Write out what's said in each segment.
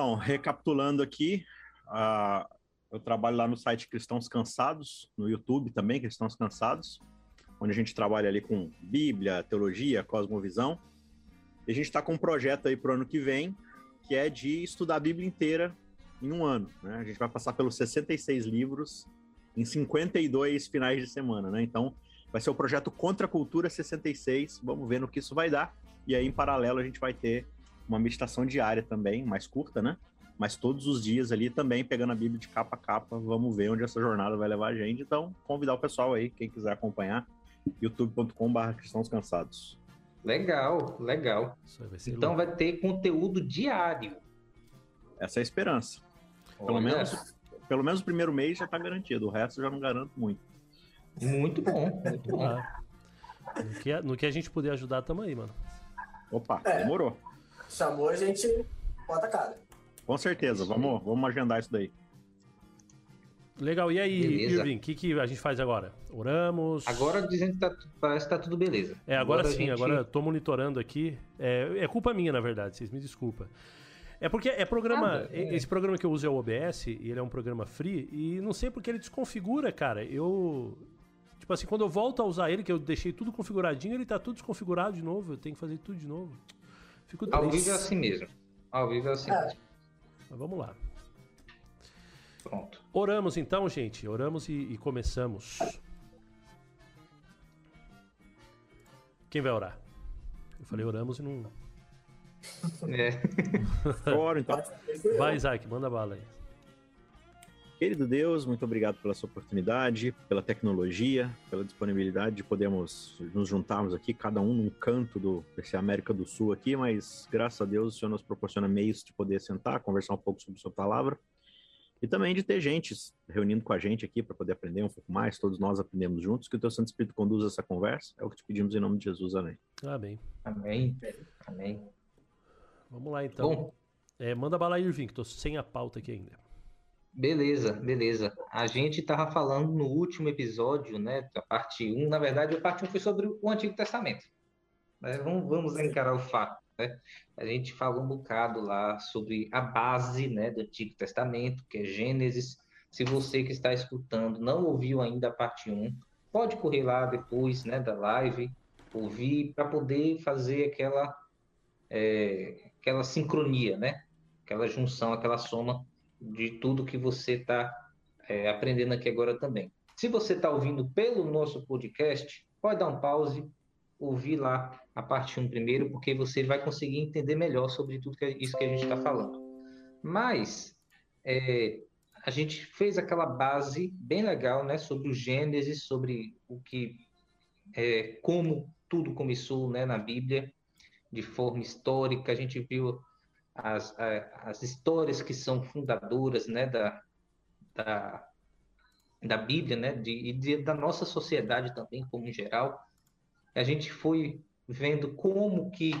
Então, recapitulando aqui, uh, eu trabalho lá no site Cristãos Cansados, no YouTube também, Cristãos Cansados, onde a gente trabalha ali com Bíblia, teologia, cosmovisão. E a gente está com um projeto aí para o ano que vem, que é de estudar a Bíblia inteira em um ano. Né? A gente vai passar pelos 66 livros em 52 finais de semana, né? Então, vai ser o projeto Contra a Cultura 66. Vamos ver no que isso vai dar. E aí, em paralelo, a gente vai ter uma meditação diária também, mais curta, né? Mas todos os dias ali também, pegando a Bíblia de capa a capa. Vamos ver onde essa jornada vai levar a gente. Então, convidar o pessoal aí, quem quiser acompanhar, youtube.com.br cristãos cansados. Legal, legal. Vai então louco. vai ter conteúdo diário. Essa é a esperança. Pelo Olha. menos pelo menos o primeiro mês já está garantido, o resto já não garanto muito. Muito bom, muito bom. Ah, no, que, no que a gente puder ajudar, tamo aí, mano. Opa, é, demorou. Chamou, a gente bota a cara. Com certeza, vamos, vamos agendar isso daí. Legal, e aí, beleza. Irving, o que, que a gente faz agora? Oramos? Agora dizendo que tá, parece que tá tudo beleza. É, agora, agora sim, gente... agora tô monitorando aqui. É, é culpa minha, na verdade, vocês me desculpem. É porque é programa. é. Esse programa que eu uso é o OBS, e ele é um programa free, e não sei porque ele desconfigura, cara. Eu. Tipo assim, quando eu volto a usar ele, que eu deixei tudo configuradinho, ele tá tudo desconfigurado de novo. Eu tenho que fazer tudo de novo. Fico Ao vivo é assim mesmo. Ao vivo é assim é. mesmo. Mas vamos lá. Pronto. Oramos então, gente. Oramos e, e começamos. Quem vai orar? Eu falei oramos e não. É. Oro, então. Vai, Isaac, manda bala aí. Querido Deus, muito obrigado pela sua oportunidade, pela tecnologia, pela disponibilidade de podermos nos juntarmos aqui, cada um num canto do, desse América do Sul aqui, mas graças a Deus o Senhor nos proporciona meios de poder sentar, conversar um pouco sobre sua palavra e também de ter gente reunindo com a gente aqui para poder aprender um pouco mais, todos nós aprendemos juntos, que o teu Santo Espírito conduza essa conversa, é o que te pedimos em nome de Jesus, amém. Amém. Amém. Amém. Vamos lá então. Bom, é, manda bala aí, Irving, que tô sem a pauta aqui ainda. Beleza, beleza. A gente estava falando no último episódio, né, da parte 1, na verdade, a parte 1 foi sobre o Antigo Testamento. Mas vamos, vamos encarar o fato, né? A gente falou um bocado lá sobre a base, né, do Antigo Testamento, que é Gênesis. Se você que está escutando não ouviu ainda a parte 1, pode correr lá depois, né, da live, ouvir para poder fazer aquela é, aquela sincronia, né? Aquela junção, aquela soma de tudo que você está é, aprendendo aqui agora também. Se você está ouvindo pelo nosso podcast, pode dar um pause, ouvir lá a parte 1 primeiro, porque você vai conseguir entender melhor sobre tudo que, isso que a gente está falando. Mas é, a gente fez aquela base bem legal, né, sobre o Gênesis, sobre o que, é, como tudo começou, né, na Bíblia, de forma histórica, a gente viu as, as histórias que são fundadoras né, da, da, da Bíblia né, de, de, da nossa sociedade também, como em geral. A gente foi vendo como que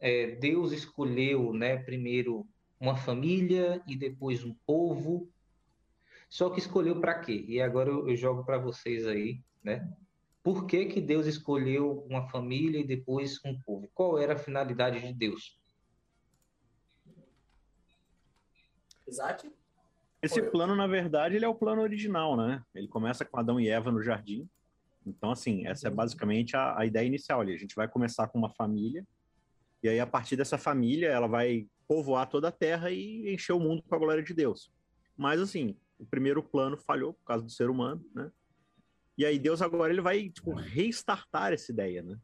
é, Deus escolheu né, primeiro uma família e depois um povo, só que escolheu para quê? E agora eu, eu jogo para vocês aí, né? Por que, que Deus escolheu uma família e depois um povo? Qual era a finalidade de Deus? Isaac? Esse plano, na verdade, ele é o plano original, né? Ele começa com Adão e Eva no jardim. Então, assim, essa é basicamente a, a ideia inicial ali. A gente vai começar com uma família, e aí, a partir dessa família, ela vai povoar toda a terra e encher o mundo com a glória de Deus. Mas, assim, o primeiro plano falhou por causa do ser humano, né? E aí Deus agora ele vai tipo, restartar essa ideia, né?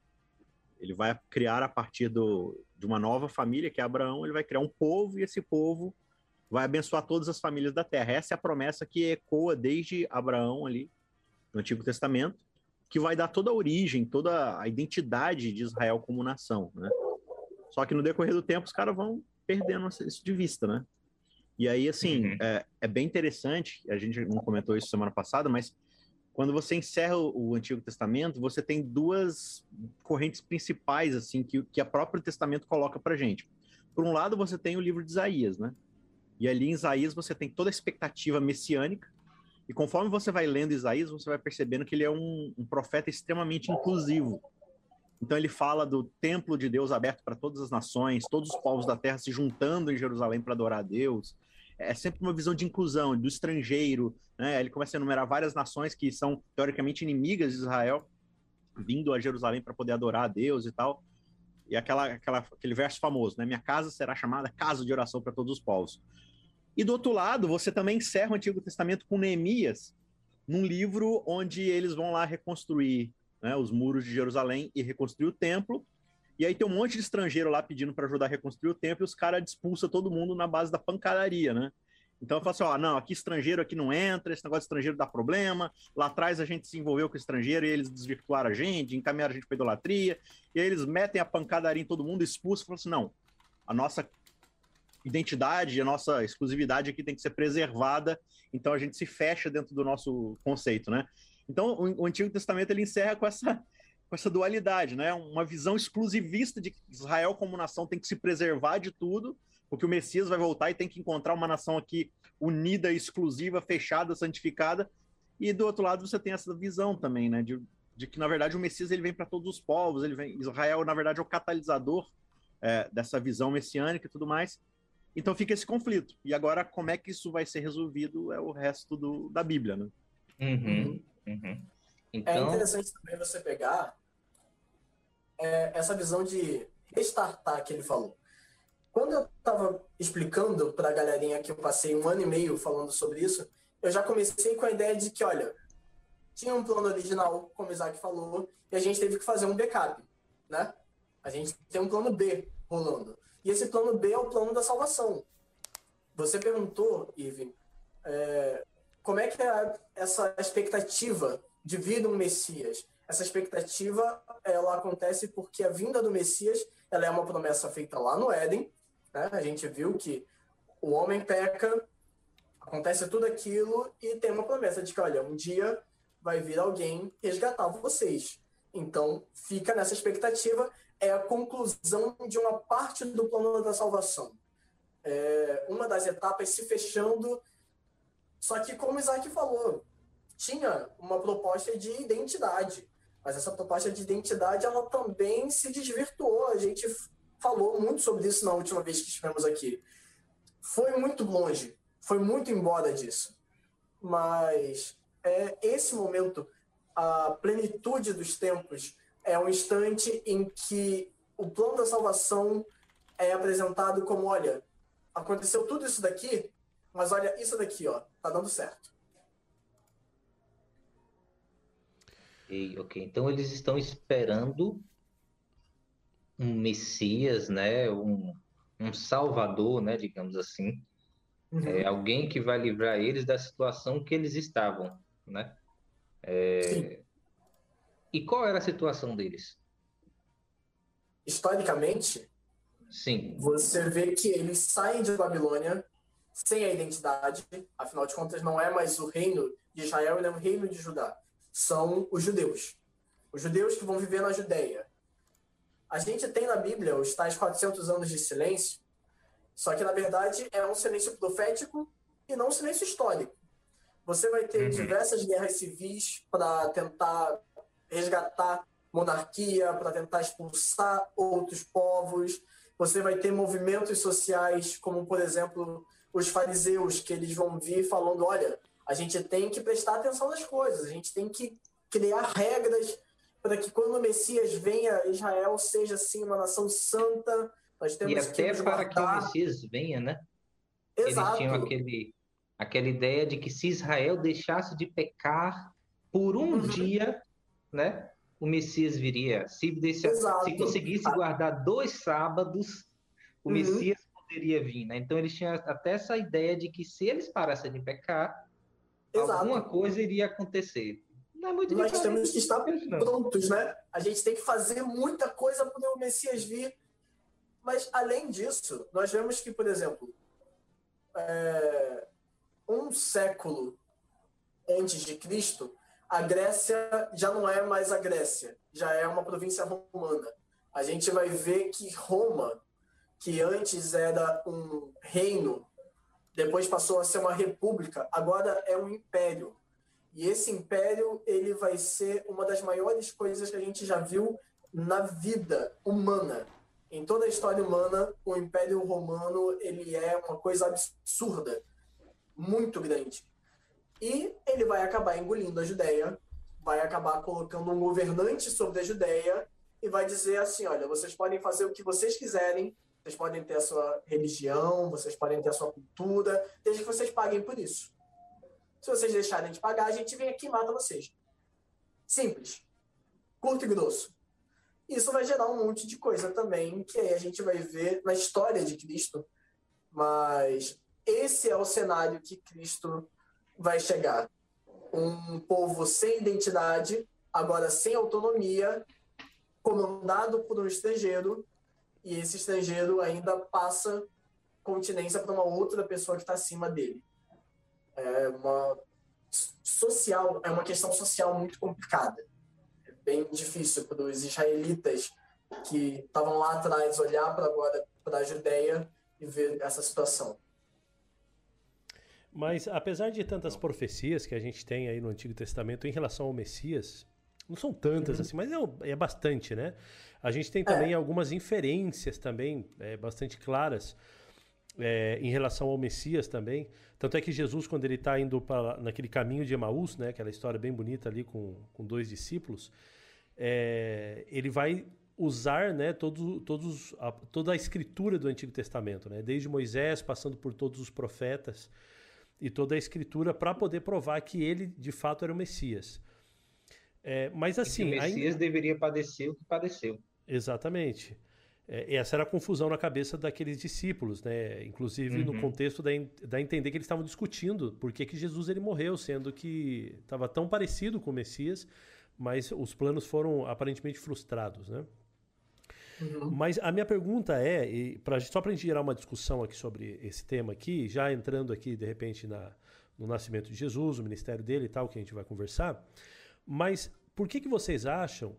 Ele vai criar a partir do, de uma nova família, que é Abraão, ele vai criar um povo e esse povo vai abençoar todas as famílias da terra. Essa é a promessa que ecoa desde Abraão ali no Antigo Testamento, que vai dar toda a origem, toda a identidade de Israel como nação, né? Só que no decorrer do tempo os caras vão perdendo isso de vista, né? E aí, assim, uhum. é, é bem interessante, a gente não comentou isso semana passada, mas quando você encerra o, Antigo Testamento, você tem duas correntes principais assim que, que a próprio Testamento coloca para gente. Por um lado, você tem o livro de Isaías, né? E ali em Isaías você tem toda a expectativa messiânica. E conforme você vai lendo Isaías, você vai percebendo que ele é um, um profeta extremamente inclusivo. Então ele fala do templo de Deus aberto para todas as nações, todos os povos da terra se juntando em Jerusalém para adorar a Deus. É sempre uma visão de inclusão, do estrangeiro. Né? Ele começa a enumerar várias nações que são teoricamente inimigas de Israel, vindo a Jerusalém para poder adorar a Deus e tal. E aquela, aquela, aquele verso famoso, né? Minha casa será chamada casa de oração para todos os povos. E do outro lado, você também encerra o Antigo Testamento com Neemias, num livro onde eles vão lá reconstruir né, os muros de Jerusalém e reconstruir o templo. E aí tem um monte de estrangeiro lá pedindo para ajudar a reconstruir o templo e os caras expulsam todo mundo na base da pancadaria, né? Então eu falo assim, ó, não, aqui estrangeiro aqui não entra, esse negócio de estrangeiro dá problema. Lá atrás a gente se envolveu com estrangeiro e eles desvirtuaram a gente, encaminharam a gente para idolatria. E aí eles metem a pancadaria em todo mundo, expulsam, falam assim, não, a nossa identidade, a nossa exclusividade aqui tem que ser preservada. Então a gente se fecha dentro do nosso conceito, né? Então, o, Antigo Testamento ele encerra com essa, com essa dualidade, né? Uma visão exclusivista de que Israel como nação tem que se preservar de tudo, porque o Messias vai voltar e tem que encontrar uma nação aqui unida, exclusiva, fechada, santificada. E do outro lado você tem essa visão também, né? De, de que na verdade o Messias ele vem para todos os povos, ele vem Israel na verdade é o catalisador é, dessa visão messiânica e tudo mais. Então fica esse conflito. E agora como é que isso vai ser resolvido é o resto do, da Bíblia, né? Uhum. Uhum. É Então, É interessante também você pegar é, essa visão de restartar que ele falou. Quando eu estava explicando para a galerinha que eu passei um ano e meio falando sobre isso, eu já comecei com a ideia de que, olha, tinha um plano original, como o Isaac falou, e a gente teve que fazer um backup, né? A gente tem um plano B rolando. E esse plano B é o plano da salvação. Você perguntou, Ive, é, como é que é essa expectativa de vir um Messias? Essa expectativa, ela acontece porque a vinda do Messias, ela é uma promessa feita lá no Éden, né? A gente viu que o homem peca, acontece tudo aquilo e tem uma promessa de que, olha, um dia vai vir alguém resgatar vocês. Então, fica nessa expectativa, é a conclusão de uma parte do plano da salvação. É uma das etapas se fechando só que, como Isaac falou, tinha uma proposta de identidade. Mas essa proposta de identidade, ela também se desvirtuou. A gente falou muito sobre isso na última vez que estivemos aqui. Foi muito longe, foi muito embora disso. Mas é esse momento, a plenitude dos tempos, é um instante em que o plano da salvação é apresentado como, olha, aconteceu tudo isso daqui, mas olha isso daqui, ó, tá dando certo. ok, ok. Então eles estão esperando um Messias, né? Um, um Salvador, né? Digamos assim. Uhum. É, alguém que vai livrar eles da situação que eles estavam, né? É. E qual era a situação deles? Historicamente, Sim. você vê que eles saem de Babilônia sem a identidade, afinal de contas, não é mais o reino de Israel, ele é o reino de Judá. São os judeus. Os judeus que vão viver na Judéia. A gente tem na Bíblia os tais 400 anos de silêncio, só que na verdade é um silêncio profético e não um silêncio histórico. Você vai ter Uhum. diversas guerras civis para tentar resgatar monarquia, para tentar expulsar outros povos. Você vai ter movimentos sociais, como por exemplo os fariseus, que eles vão vir falando: olha, a gente tem que prestar atenção nas coisas, a gente tem que criar regras para que quando o Messias venha, Israel seja assim uma nação santa. Nós temos E até nos para que o. Messias venha, né? Exato. Eles tinham aquele, aquela ideia de que se Israel deixasse de pecar por um Uhum. dia, né? O Messias viria. Se, Exato. se conseguisse guardar dois sábados, o Uhum. Messias poderia vir, né? Então eles tinham até essa ideia de que se eles parassem de pecar, Exato. alguma coisa iria acontecer. Não é muito Nós temos que estar prontos, né? A gente tem que fazer muita coisa para o Messias vir. Mas, além disso, nós vemos que, por exemplo, é, um século antes de Cristo, a Grécia já não é mais a Grécia, já é uma província romana. A gente vai ver que Roma, que antes era um reino, depois passou a ser uma república, agora é um império. E esse império, ele vai ser uma das maiores coisas que a gente já viu na vida humana. Em toda a história humana, o Império Romano ele é uma coisa absurda, muito grande. E ele vai acabar engolindo a Judéia, vai acabar colocando um governante sobre a Judéia e vai dizer assim: olha, vocês podem fazer o que vocês quiserem, vocês podem ter a sua religião, vocês podem ter a sua cultura, desde que vocês paguem por isso. Se vocês deixarem de pagar, a gente vem aqui e mata vocês. Simples. Curto e grosso. Isso vai gerar um monte de coisa também, que aí a gente vai ver na história de Cristo. Mas esse é o cenário que Cristo vai chegar. Um povo sem identidade, agora sem autonomia, comandado por um estrangeiro, e esse estrangeiro ainda passa continência para uma outra pessoa que está acima dele. É uma social, é uma questão social muito complicada bem difícil para os israelitas que estavam lá atrás olhar para agora para a Judéia e ver essa situação. Mas apesar de tantas profecias que a gente tem aí no Antigo Testamento em relação ao Messias, não são tantas uhum. assim, mas é, é, bastante, né? A gente tem também é. algumas inferências também é, bastante claras é, em relação ao Messias também. Tanto é que Jesus, quando ele está indo para naquele caminho de Emaús, né, aquela história bem bonita ali com, com dois discípulos, é, ele vai usar né, todo, todos, a, toda a escritura do Antigo Testamento, né, desde Moisés, passando por todos os profetas e toda a escritura para poder provar que ele de fato era o Messias. É, mas assim. o Messias ainda... deveria padecer o que padeceu. Exatamente. É, essa era a confusão na cabeça daqueles discípulos, né? Inclusive uhum. no contexto da, da entender que eles estavam discutindo por que, que Jesus ele morreu, sendo que estava tão parecido com o Messias, mas os planos foram aparentemente frustrados, né? Uhum. Mas a minha pergunta é, pra, só para a gente gerar uma discussão aqui sobre esse tema aqui, já entrando aqui de repente na, no nascimento de Jesus, o ministério dele e tal, que a gente vai conversar, mas por que, que vocês acham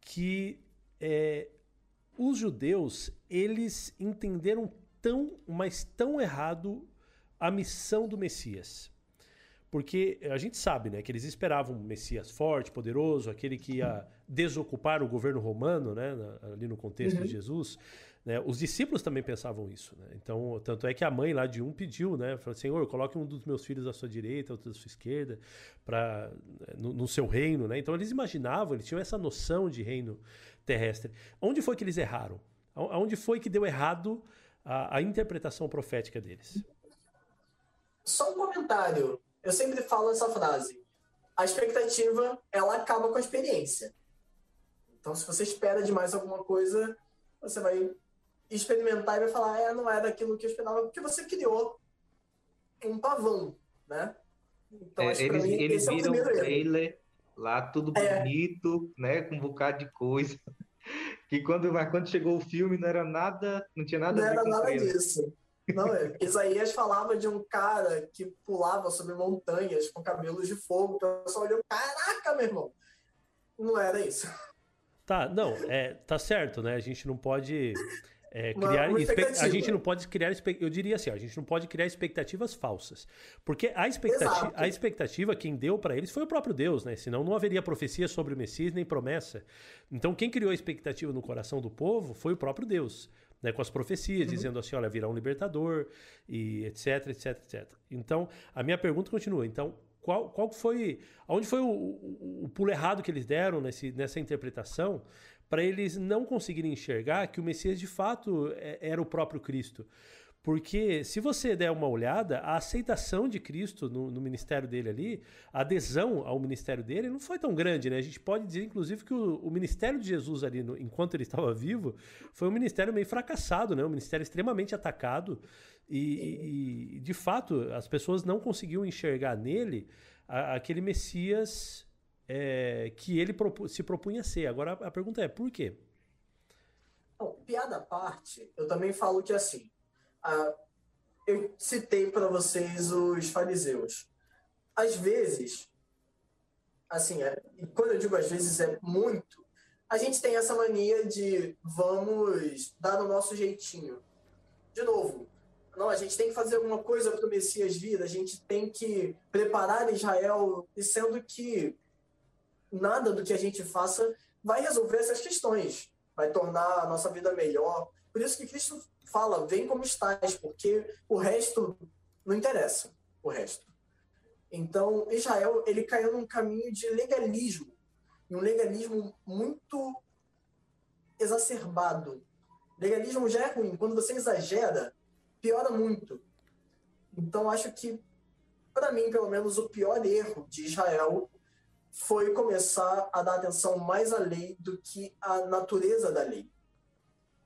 que é, os judeus, eles entenderam tão, mas tão errado a missão do Messias. Porque a gente sabe, né, que eles esperavam um Messias forte, poderoso, aquele que ia desocupar o governo romano, né, ali no contexto uhum. de Jesus. Né? Os discípulos também pensavam isso. Né? Então, tanto é que a mãe lá de um pediu, né, falou: Senhor, coloque um dos meus filhos à sua direita, outro à sua esquerda, para no, no, seu reino. Né? Então, eles imaginavam, eles tinham essa noção de reino terrestre. Onde foi que eles erraram? Onde foi que deu errado a, a interpretação profética deles? Só um comentário. Eu sempre falo essa frase. A expectativa, ela acaba com a experiência. Então, se você espera demais alguma coisa, você vai experimentar e vai falar, é, não é daquilo que eu esperava, porque você criou um pavão, né? Então, é, eles, mim, eles viram é o trailer lá, tudo é. bonito, né? Com um bocado de coisa. Que quando, quando chegou o filme não era nada, não tinha nada não a ver era nada disso. Não, é. Isaías falava de um cara que pulava sobre montanhas com cabelos de fogo. O pessoal olhou, caraca, meu irmão. Não era isso. Tá, não, é, tá certo, né? A gente não pode é, criar uma, uma a gente não pode criar eu diria assim, a gente não pode criar expectativas falsas, porque a expectativa, a expectativa quem deu para eles foi o próprio Deus, né? Senão não haveria profecia sobre o Messias nem promessa. Então quem criou a expectativa no coração do povo foi o próprio Deus. Né, com as profecias, uhum. dizendo assim, olha, virá um libertador, e etc, etc, etc. Então, a minha pergunta continua. Então, qual, qual foi, onde foi o, o, o pulo errado que eles deram nesse, nessa interpretação para eles não conseguirem enxergar que o Messias de fato é, era o próprio Cristo. Porque se você der uma olhada, a aceitação de Cristo no, no, ministério dele ali, a adesão ao ministério dele não foi tão grande, né? A gente pode dizer, inclusive, que o, o ministério de Jesus ali, no, enquanto ele estava vivo, foi um ministério meio fracassado, né? Um ministério extremamente atacado e, e, de fato, as pessoas não conseguiam enxergar nele a, aquele Messias é, que ele se propunha ser. Agora a pergunta é, por quê? Bom, piada à parte, eu também falo que assim, eu citei para vocês os fariseus. Às vezes, assim, é, quando eu digo às vezes é muito, a gente tem essa mania de vamos dar o nosso jeitinho. De novo, não, a gente tem que fazer alguma coisa para o Messias vir, a gente tem que preparar Israel, sendo que nada do que a gente faça vai resolver essas questões, vai tornar a nossa vida melhor. Por isso que Cristo fala, vem como estás, porque o resto não interessa, o resto. Então, Israel, ele caiu num caminho de legalismo, um legalismo muito exacerbado. Legalismo já é ruim, quando você exagera, piora muito. Então, acho que, para mim, pelo menos, o pior erro de Israel foi começar a dar atenção mais à lei do que à natureza da lei.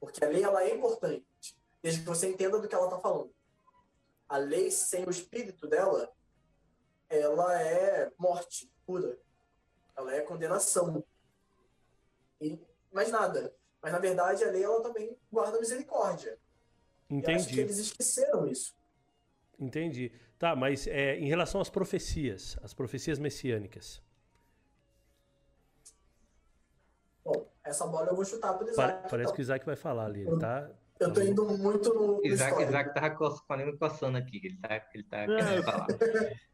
Porque a lei ela é importante, desde que você entenda do que ela está falando. A lei sem o espírito dela, ela é morte pura. Ela é condenação. E mais nada. Mas na verdade a lei ela também guarda misericórdia. Entendi. E acho que eles esqueceram isso. Entendi. Tá, mas é, em relação às profecias, as profecias messiânicas. Essa bola eu vou chutar pro Isaac. Pa parece então. que o Isaac vai falar ali. Ele tá, eu tô indo muito no. Isaac, Isaac tava coçando, coçando aqui. Ele tá, ele tá querendo falar.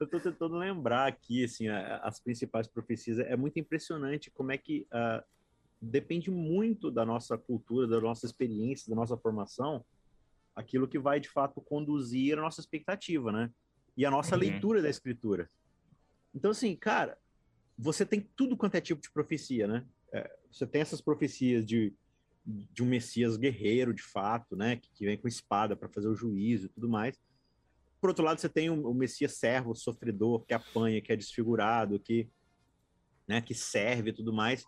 Eu tô tentando lembrar aqui, assim, as principais profecias. É muito impressionante como é que uh, depende muito da nossa cultura, da nossa experiência, da nossa formação, aquilo que vai, de fato, conduzir a nossa expectativa, né? E a nossa uhum. leitura da escritura. Então, assim, cara, você tem tudo quanto é tipo de profecia, né? É, você tem essas profecias de, de um Messias guerreiro, de fato, né? Que, que vem com espada para fazer o juízo e tudo mais. Por outro lado, você tem o, o Messias servo, sofredor, que apanha, que é desfigurado, que, né, que serve e tudo mais.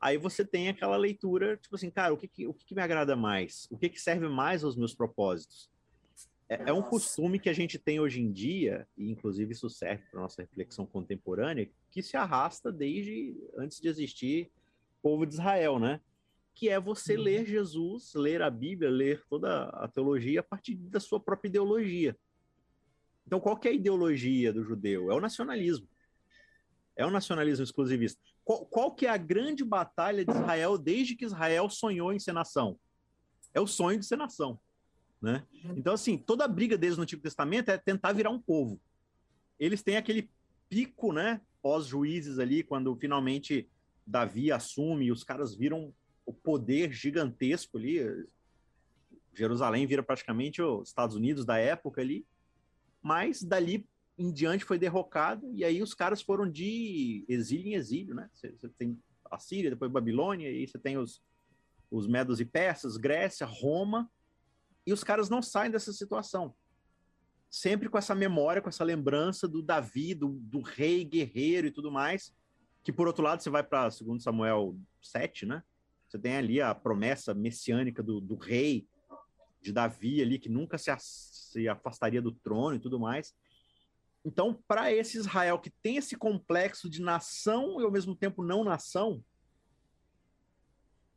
Aí você tem aquela leitura, tipo assim, cara, o que, que o que, que, me agrada mais? O que, que serve mais aos meus propósitos? É, é um costume que a gente tem hoje em dia, e inclusive isso serve para nossa reflexão contemporânea, que se arrasta desde antes de existir povo de Israel, né? Que é você uhum. ler Jesus, ler a Bíblia, ler toda a teologia a partir da sua própria ideologia. Então, qual que é a ideologia do judeu? É o nacionalismo. É o nacionalismo exclusivista. Qual, qual que é a grande batalha de Israel desde que Israel sonhou em ser nação? É o sonho de ser nação. Né? Então, assim, toda a briga deles no Antigo Testamento é tentar virar um povo. Eles têm aquele pico, né, pós-juízes ali, quando finalmente Davi assume e os caras viram o poder gigantesco ali. Jerusalém vira praticamente os Estados Unidos da época ali. Mas dali em diante foi derrocado, e aí os caras foram de exílio em exílio, né? Você, tem a Síria, depois Babilônia, e aí você tem os, os Medos e Persas, Grécia, Roma, e os caras não saem dessa situação. Sempre com essa memória, com essa lembrança do Davi, do, do rei guerreiro e tudo mais, que por outro lado você vai para segundo Samuel 7, né? Você tem ali a promessa messiânica do, do rei de Davi ali, que nunca se, se afastaria do trono e tudo mais. Então, para esse Israel que tem esse complexo de nação e ao mesmo tempo não nação,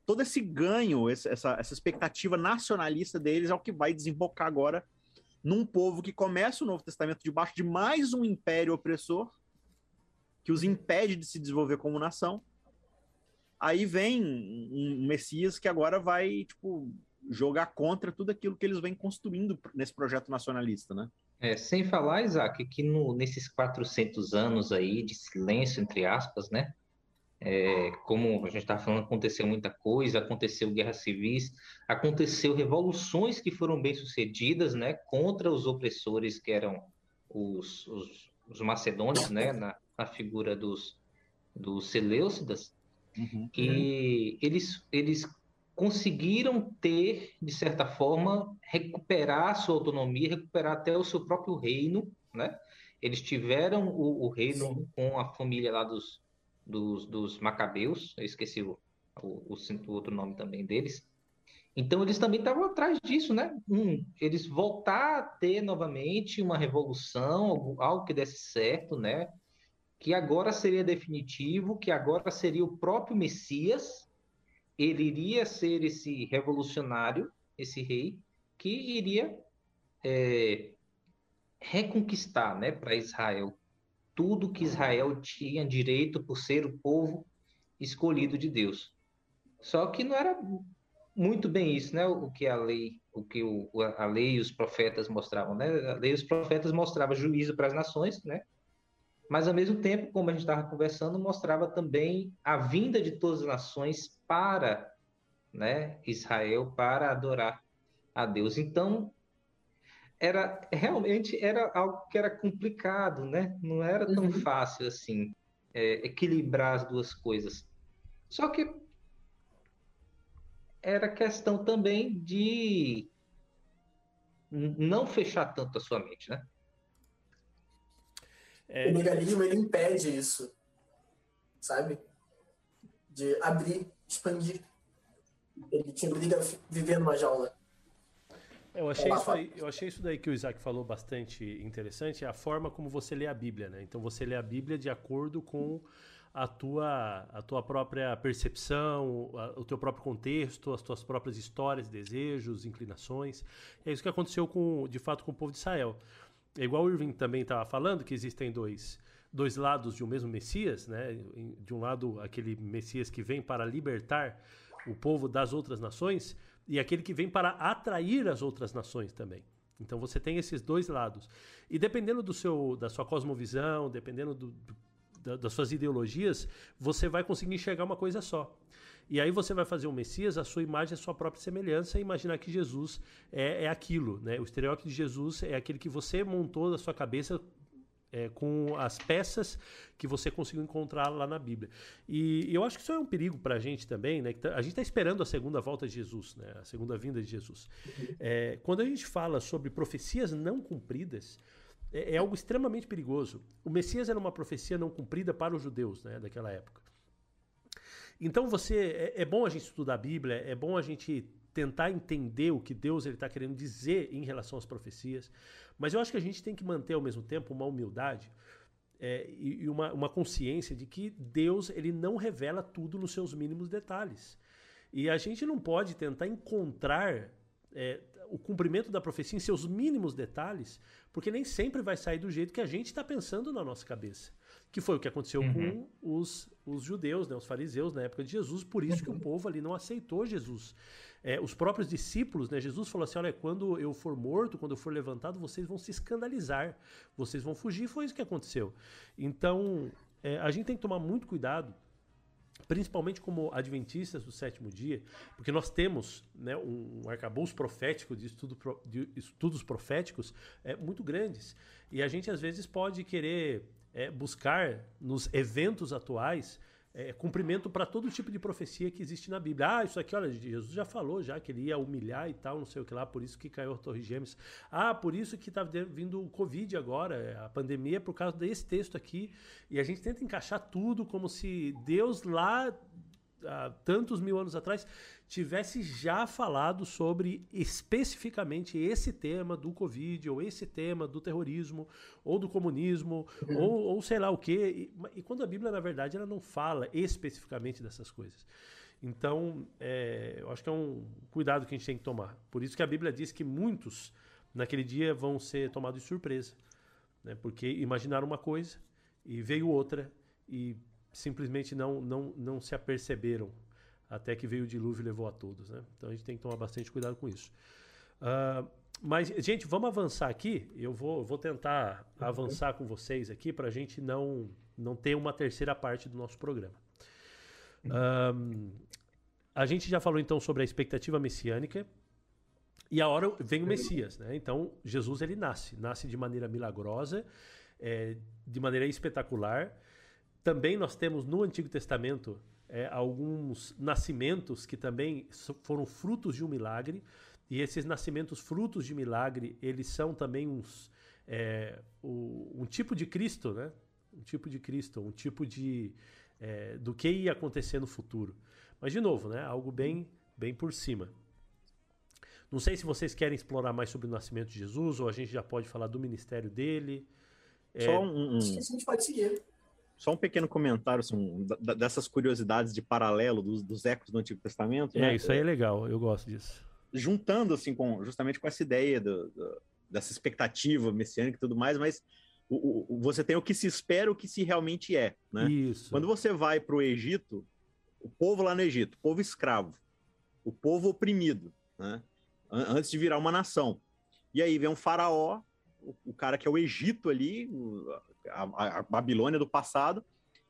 todo esse ganho, essa, essa expectativa nacionalista deles é o que vai desembocar agora num povo que começa o Novo Testamento debaixo de mais um império opressor, que os impede de se desenvolver como nação. Aí vem um Messias que agora vai, tipo, jogar contra tudo aquilo que eles vêm construindo nesse projeto nacionalista, né? É, sem falar, Isaac, que no, nesses 400 anos aí de silêncio, entre aspas, né? É, como a gente está falando, aconteceu muita coisa, aconteceu guerras civis, aconteceu revoluções que foram bem sucedidas, né? Contra os opressores que eram os, os, os macedônios, né? Na, na, figura dos, dos Seleucidas. Uhum. E eles, eles conseguiram ter, de certa forma, recuperar sua autonomia, recuperar até o seu próprio reino, né? Eles tiveram o, o reino Sim. com a família lá dos, dos, dos Macabeus, eu esqueci o, o, o, outro nome também deles. Então eles também estavam atrás disso, né? Um, eles voltar a ter novamente uma revolução, algo, algo que desse certo, né? Que agora seria definitivo, que agora seria o próprio Messias, ele iria ser esse revolucionário, esse rei, que iria é, reconquistar né, para Israel tudo que Israel tinha direito por ser o povo escolhido de Deus. Só que não era muito bem isso, né? O que a lei, o que o, a lei e os profetas mostravam, né? A lei e os profetas mostravam juízo para as nações, né? mas ao mesmo tempo, como a gente estava conversando, mostrava também a vinda de todas as nações para né, Israel, para adorar a Deus. Então, era realmente era algo que era complicado, né? Não era tão uhum. fácil assim é, equilibrar as duas coisas. Só que era questão também de não fechar tanto a sua mente, né? É... O legalismo ele impede isso, sabe? De abrir, expandir. Ele te obriga a viver numa jaula. Eu achei, isso aí, eu achei isso daí que o Isaac falou bastante interessante, é a forma como você lê a Bíblia, né? Então você lê a Bíblia de acordo com a tua, a tua própria percepção, a, o teu próprio contexto, as tuas próprias histórias, desejos, inclinações. É isso que aconteceu com, de fato com o povo de Israel. É igual o Irving também estava falando, que existem dois, dois lados de um mesmo Messias, né? De um lado, aquele Messias que vem para libertar o povo das outras nações, e aquele que vem para atrair as outras nações também. Então você tem esses dois lados. E dependendo do seu, da sua cosmovisão, dependendo do, do, das suas ideologias, você vai conseguir enxergar uma coisa só. E aí você vai fazer o Messias, a sua imagem, a sua própria semelhança, e imaginar que Jesus é, é aquilo. Né? O estereótipo de Jesus é aquele que você montou da sua cabeça é, com as peças que você conseguiu encontrar lá na Bíblia. E, e eu acho que isso é um perigo para a gente também, né? Tá, a gente está esperando a segunda volta de Jesus, né? A segunda vinda de Jesus. É, quando a gente fala sobre profecias não cumpridas, é, é, algo extremamente perigoso. O Messias era uma profecia não cumprida para os judeus, né? Daquela época. Então você é, é bom a gente estudar a Bíblia, é bom a gente tentar entender o que Deus está querendo dizer em relação às profecias. Mas eu acho que a gente tem que manter ao mesmo tempo uma humildade é, e uma, uma consciência de que Deus ele não revela tudo nos seus mínimos detalhes. E a gente não pode tentar encontrar é, o cumprimento da profecia em seus mínimos detalhes, porque nem sempre vai sair do jeito que a gente está pensando na nossa cabeça. Que foi o que aconteceu uhum. com os, os judeus, né, os fariseus na época de Jesus, por isso que o povo ali não aceitou Jesus. É, os próprios discípulos, né, Jesus falou assim: olha, quando eu for morto, quando eu for levantado, vocês vão se escandalizar, vocês vão fugir. Foi isso que aconteceu. Então, é, a gente tem que tomar muito cuidado principalmente como adventistas do sétimo dia, porque nós temos né, um, arcabouço profético de, estudo, de estudos proféticos é, muito grandes. E a gente às vezes pode querer é, buscar nos eventos atuais é, cumprimento para todo tipo de profecia que existe na Bíblia. Ah, isso aqui, olha, Jesus já falou já que ele ia humilhar e tal, não sei o que lá, por isso que caiu a Torre Gêmeas. Ah, por isso que está vindo o Covid agora, a pandemia é por causa desse texto aqui. E a gente tenta encaixar tudo como se Deus lá há tantos mil anos atrás, tivesse já falado sobre especificamente esse tema do Covid, ou esse tema do terrorismo, ou do comunismo, uhum. ou, ou, sei lá o quê. E, e, quando a Bíblia, na verdade, ela não fala especificamente dessas coisas. Então, é, eu acho que é um cuidado que a gente tem que tomar. Por isso que a Bíblia diz que muitos, naquele dia, vão ser tomados de surpresa. Né? Porque imaginaram uma coisa e veio outra, e simplesmente não, não, não se aperceberam até que veio o dilúvio e levou a todos. Né? Então a gente tem que tomar bastante cuidado com isso. Uh, mas, gente, vamos avançar aqui. Eu vou, vou tentar avançar com vocês aqui para a gente não, não ter uma terceira parte do nosso programa. Uh, a gente já falou então sobre a expectativa messiânica. E a hora vem o Messias, né? Então Jesus ele nasce, nasce de maneira milagrosa, é, de maneira espetacular. Também nós temos no Antigo Testamento é, alguns nascimentos que também foram frutos de um milagre. E esses nascimentos frutos de milagre, eles são também uns, é, o, um tipo de Cristo, né? Um tipo de Cristo, um tipo de é, do que ia acontecer no futuro. Mas de novo, né? Algo bem, bem por cima. Não sei se vocês querem explorar mais sobre o nascimento de Jesus ou a gente já pode falar do ministério dele. Só é, um, um... Acho que a gente pode seguir. Só um pequeno comentário assim, dessas curiosidades de paralelo dos, dos ecos do Antigo Testamento. É, né? isso aí é legal, eu gosto disso. Juntando assim com justamente com essa ideia do, do, dessa expectativa messiânica e tudo mais, mas o, o, você tem o que se espera, o que se realmente é, né? Isso. Quando você vai para o Egito, o povo lá no Egito, o povo escravo, o povo oprimido, né? Antes de virar uma nação. E aí vem um faraó, o, o cara que é o Egito ali, a, a, Babilônia do passado,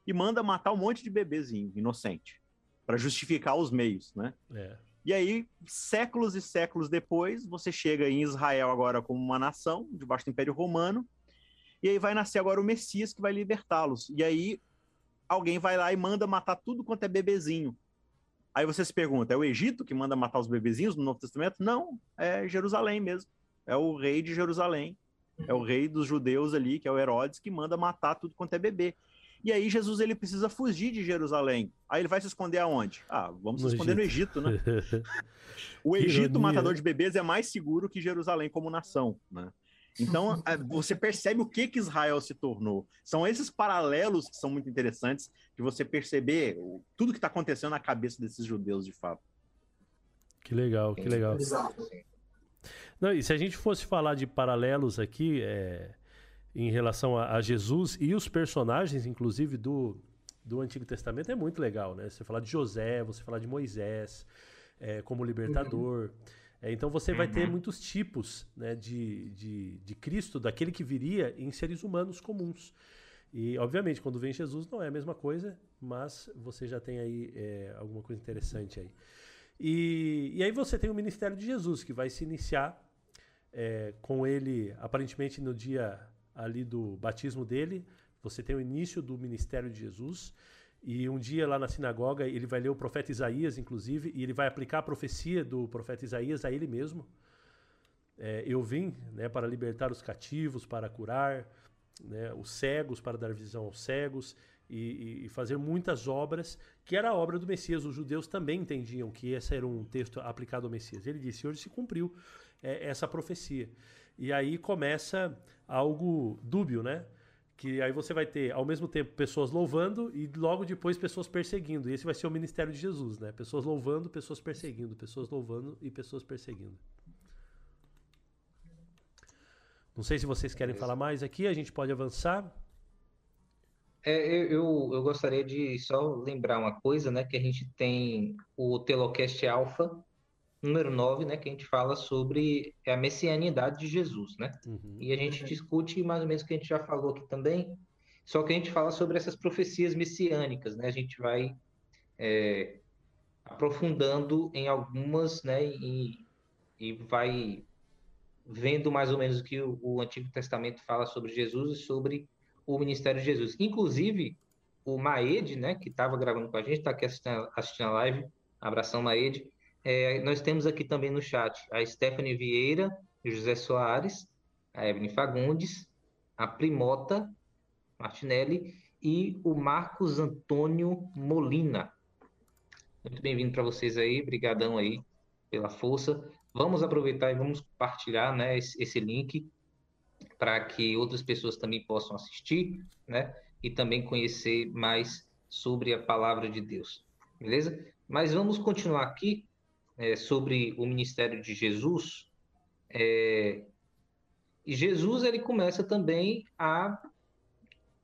e manda matar um monte de bebezinho inocente para justificar os meios, né? É. E aí, séculos e séculos depois, você chega em Israel agora como uma nação, debaixo do Império Romano, e aí vai nascer agora o Messias que vai libertá-los. E aí, alguém vai lá e manda matar tudo quanto é bebezinho. Aí você se pergunta, é o Egito que manda matar os bebezinhos no Novo Testamento? Não, é Jerusalém mesmo. É o rei de Jerusalém. É o rei dos judeus ali, que é o Herodes, que manda matar tudo quanto é bebê. E aí Jesus ele precisa fugir de Jerusalém. Aí ele vai se esconder aonde? Ah, vamos no se esconder Egito. no Egito, né? o Egito, matador de bebês, é mais seguro que Jerusalém como nação, né? Então, é, você percebe o que, que Israel se tornou. São esses paralelos que são muito interessantes de você perceber tudo que está acontecendo na cabeça desses judeus, de fato. Que legal, que legal. Não, e se a gente fosse falar de paralelos aqui, é, em relação a, a, Jesus e os personagens, inclusive, do, do Antigo Testamento, é muito legal, né? Você falar de José, você falar de Moisés é, como libertador. Uhum. É, então você uhum. vai ter uhum. muitos tipos né, de, de, de Cristo, daquele que viria em seres humanos comuns. E, obviamente, quando vem Jesus não é a mesma coisa, mas você já tem aí é, alguma coisa interessante aí. E, e aí você tem o ministério de Jesus, que vai se iniciar é, com ele, aparentemente, no dia ali do batismo dele, você tem o início do ministério de Jesus. E um dia lá na sinagoga ele vai ler o profeta Isaías, inclusive, e ele vai aplicar a profecia do profeta Isaías a ele mesmo. É, eu vim né, para libertar os cativos, para curar né, os cegos, para dar visão aos cegos e, e, fazer muitas obras, que era a obra do Messias. Os judeus também entendiam que esse era um texto aplicado ao Messias. Ele disse: hoje se cumpriu é, essa profecia. E aí começa algo dúbio, né? Que aí você vai ter, ao mesmo tempo, pessoas louvando e logo depois pessoas perseguindo. E esse vai ser o ministério de Jesus, né? Pessoas louvando, pessoas perseguindo, pessoas louvando e pessoas perseguindo. Não sei se vocês querem falar mais aqui, a gente pode avançar. É, eu, eu gostaria de só lembrar uma coisa, né? Que a gente tem o Telocast Alpha, número 9, né, que a gente fala sobre a messianidade de Jesus, né? Uhum. E a gente discute mais ou menos o que a gente já falou aqui também, só que a gente fala sobre essas profecias messiânicas, né? A gente vai é, aprofundando em algumas, né, e, e vai vendo mais ou menos o que o, o Antigo Testamento fala sobre Jesus e sobre o ministério de Jesus. Inclusive, o Maed, né, que estava gravando com a gente, está aqui assistindo, assistindo a live, abração Maed, é, nós temos aqui também no chat a Stephanie Vieira, José Soares, a Evelyn Fagundes, a Primota Martinelli e o Marcos Antônio Molina. Muito bem-vindo para vocês aí, brigadão aí pela força. Vamos aproveitar e vamos compartilhar né, esse, esse link para que outras pessoas também possam assistir, né? E também conhecer mais sobre a palavra de Deus, beleza? Mas vamos continuar aqui é, sobre o ministério de Jesus, é, e Jesus ele começa também a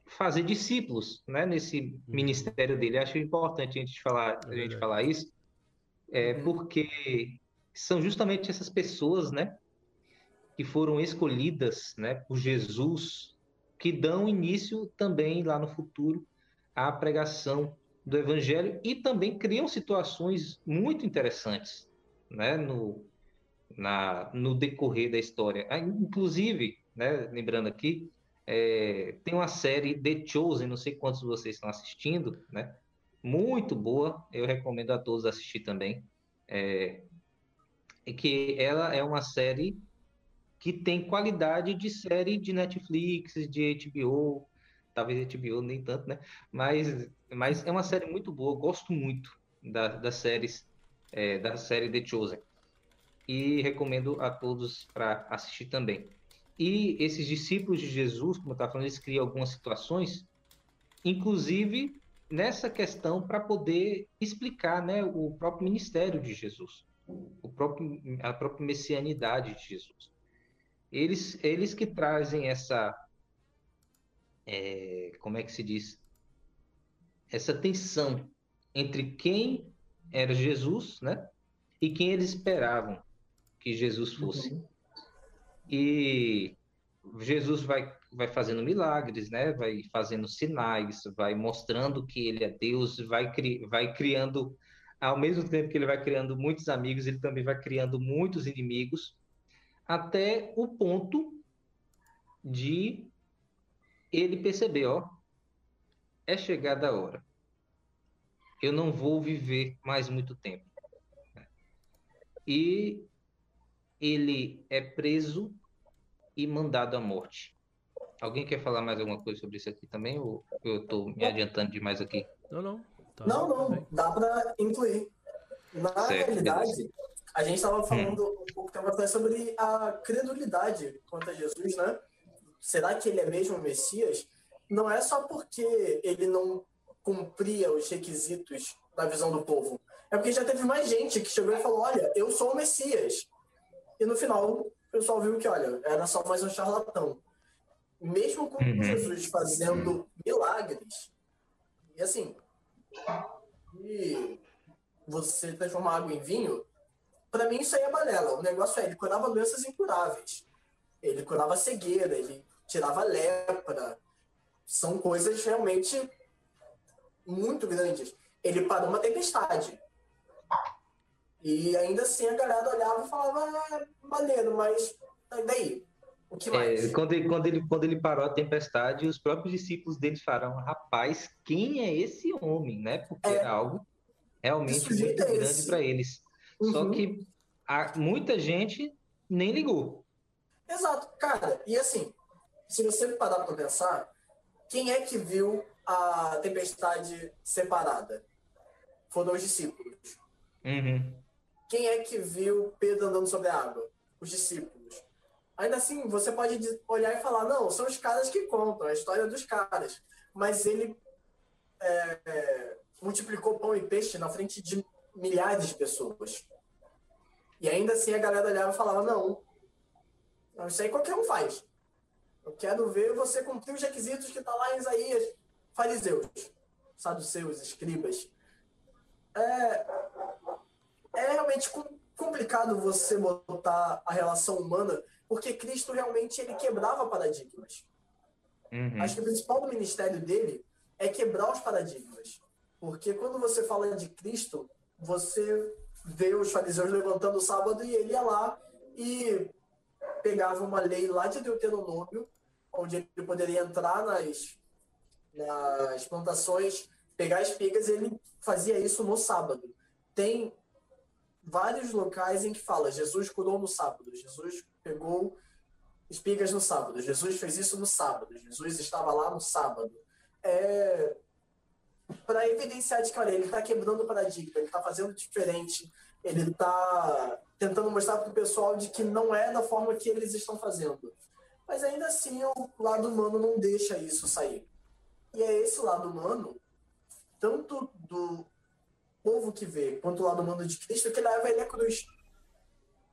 fazer discípulos, né, nesse uhum. ministério dele. Acho importante a gente falar, a gente falar isso, é, uhum. porque são justamente essas pessoas, né, que foram escolhidas, né, por Jesus, que dão início também lá no futuro à pregação do Evangelho e também criam situações muito interessantes né, no, na, no decorrer da história. Ah, inclusive, né, lembrando aqui, é, tem uma série The Chosen, não sei quantos de vocês estão assistindo, né? Muito boa, eu recomendo a todos assistir também. É, que ela é uma série que tem qualidade de série de Netflix, de HBO, talvez HBO nem tanto, né? Mas, mas é uma série muito boa, gosto muito da, das séries, é, da série The Chosen. E recomendo a todos para assistir também. E esses discípulos de Jesus, como eu estava falando, eles criam algumas situações, inclusive nessa questão para poder explicar né, o próprio ministério de Jesus, o próprio, a própria messianidade de Jesus. Eles, eles que trazem essa é, como é que se diz, essa tensão entre quem era Jesus, né, e quem eles esperavam que Jesus fosse. Uhum. E Jesus vai, vai fazendo milagres, né? Vai fazendo sinais, vai mostrando que ele é Deus, vai, cri, vai criando, ao mesmo tempo que ele vai criando muitos amigos, ele também vai criando muitos inimigos, até o ponto de ele perceber, ó, é chegada a hora. Eu não vou viver mais muito tempo. E ele é preso e mandado à morte. Alguém quer falar mais alguma coisa sobre isso aqui também? Ou eu estou me adiantando demais aqui? Não, não. Tá não, não. Dá para incluir. Na certo, realidade, beleza. a gente estava falando hum. um pouco tempo atrás sobre a credulidade quanto a Jesus, né? Será que ele é mesmo o Messias? Não é só porque ele não cumpria os requisitos da visão do povo. É porque já teve mais gente que chegou e falou: Olha, eu sou o Messias. E no final, o pessoal viu que, olha, era só mais um charlatão. Mesmo com uhum. Jesus fazendo milagres, e assim, e você transformar água em vinho, para mim isso aí é balela. O negócio é, ele curava doenças incuráveis. Ele curava cegueira, ele tirava lepra. São coisas realmente muito grandes. Ele parou uma tempestade. E ainda assim a galera olhava e falava, ah, maneiro, mas daí? O que mais? É, quando, ele, quando, ele, quando ele parou a tempestade, os próprios discípulos dele falaram, rapaz, quem é esse homem, né? Porque é, era algo realmente muito é grande para eles. Uhum. Só que a, muita gente nem ligou. Exato, cara. E assim, se você parar para pensar, quem é que viu a tempestade separada? Foram os discípulos. Uhum. Quem é que viu Pedro andando sobre a água? Os discípulos. Ainda assim, você pode olhar e falar, não, são os caras que contam, a história dos caras. Mas ele é, é, multiplicou pão e peixe na frente de milhares de pessoas. E ainda assim a galera olhava e falava, não, isso aí qualquer um faz. Eu quero ver você cumprir os requisitos que está lá em Isaías. Fariseus, saduceus, escribas. É, é realmente complicado você botar a relação humana, porque Cristo realmente ele quebrava paradigmas. Uhum. Acho que o principal do ministério dele é quebrar os paradigmas. Porque quando você fala de Cristo, você vê os fariseus levantando o sábado e ele ia lá e pegava uma lei lá de Deuteronômio, onde ele poderia entrar nas, nas plantações, pegar espigas, e ele fazia isso no sábado. Tem vários locais em que fala Jesus curou no sábado, Jesus pegou espigas no sábado, Jesus fez isso no sábado, Jesus estava lá no sábado. É, para evidenciar de que olha, ele está quebrando o paradigma, ele está fazendo diferente, ele está tentando mostrar para o pessoal de que não é da forma que eles estão fazendo. Mas ainda assim, o lado humano não deixa isso sair. E é esse lado humano, tanto do povo que vê quanto o lado humano de Cristo que leva ele à cruz.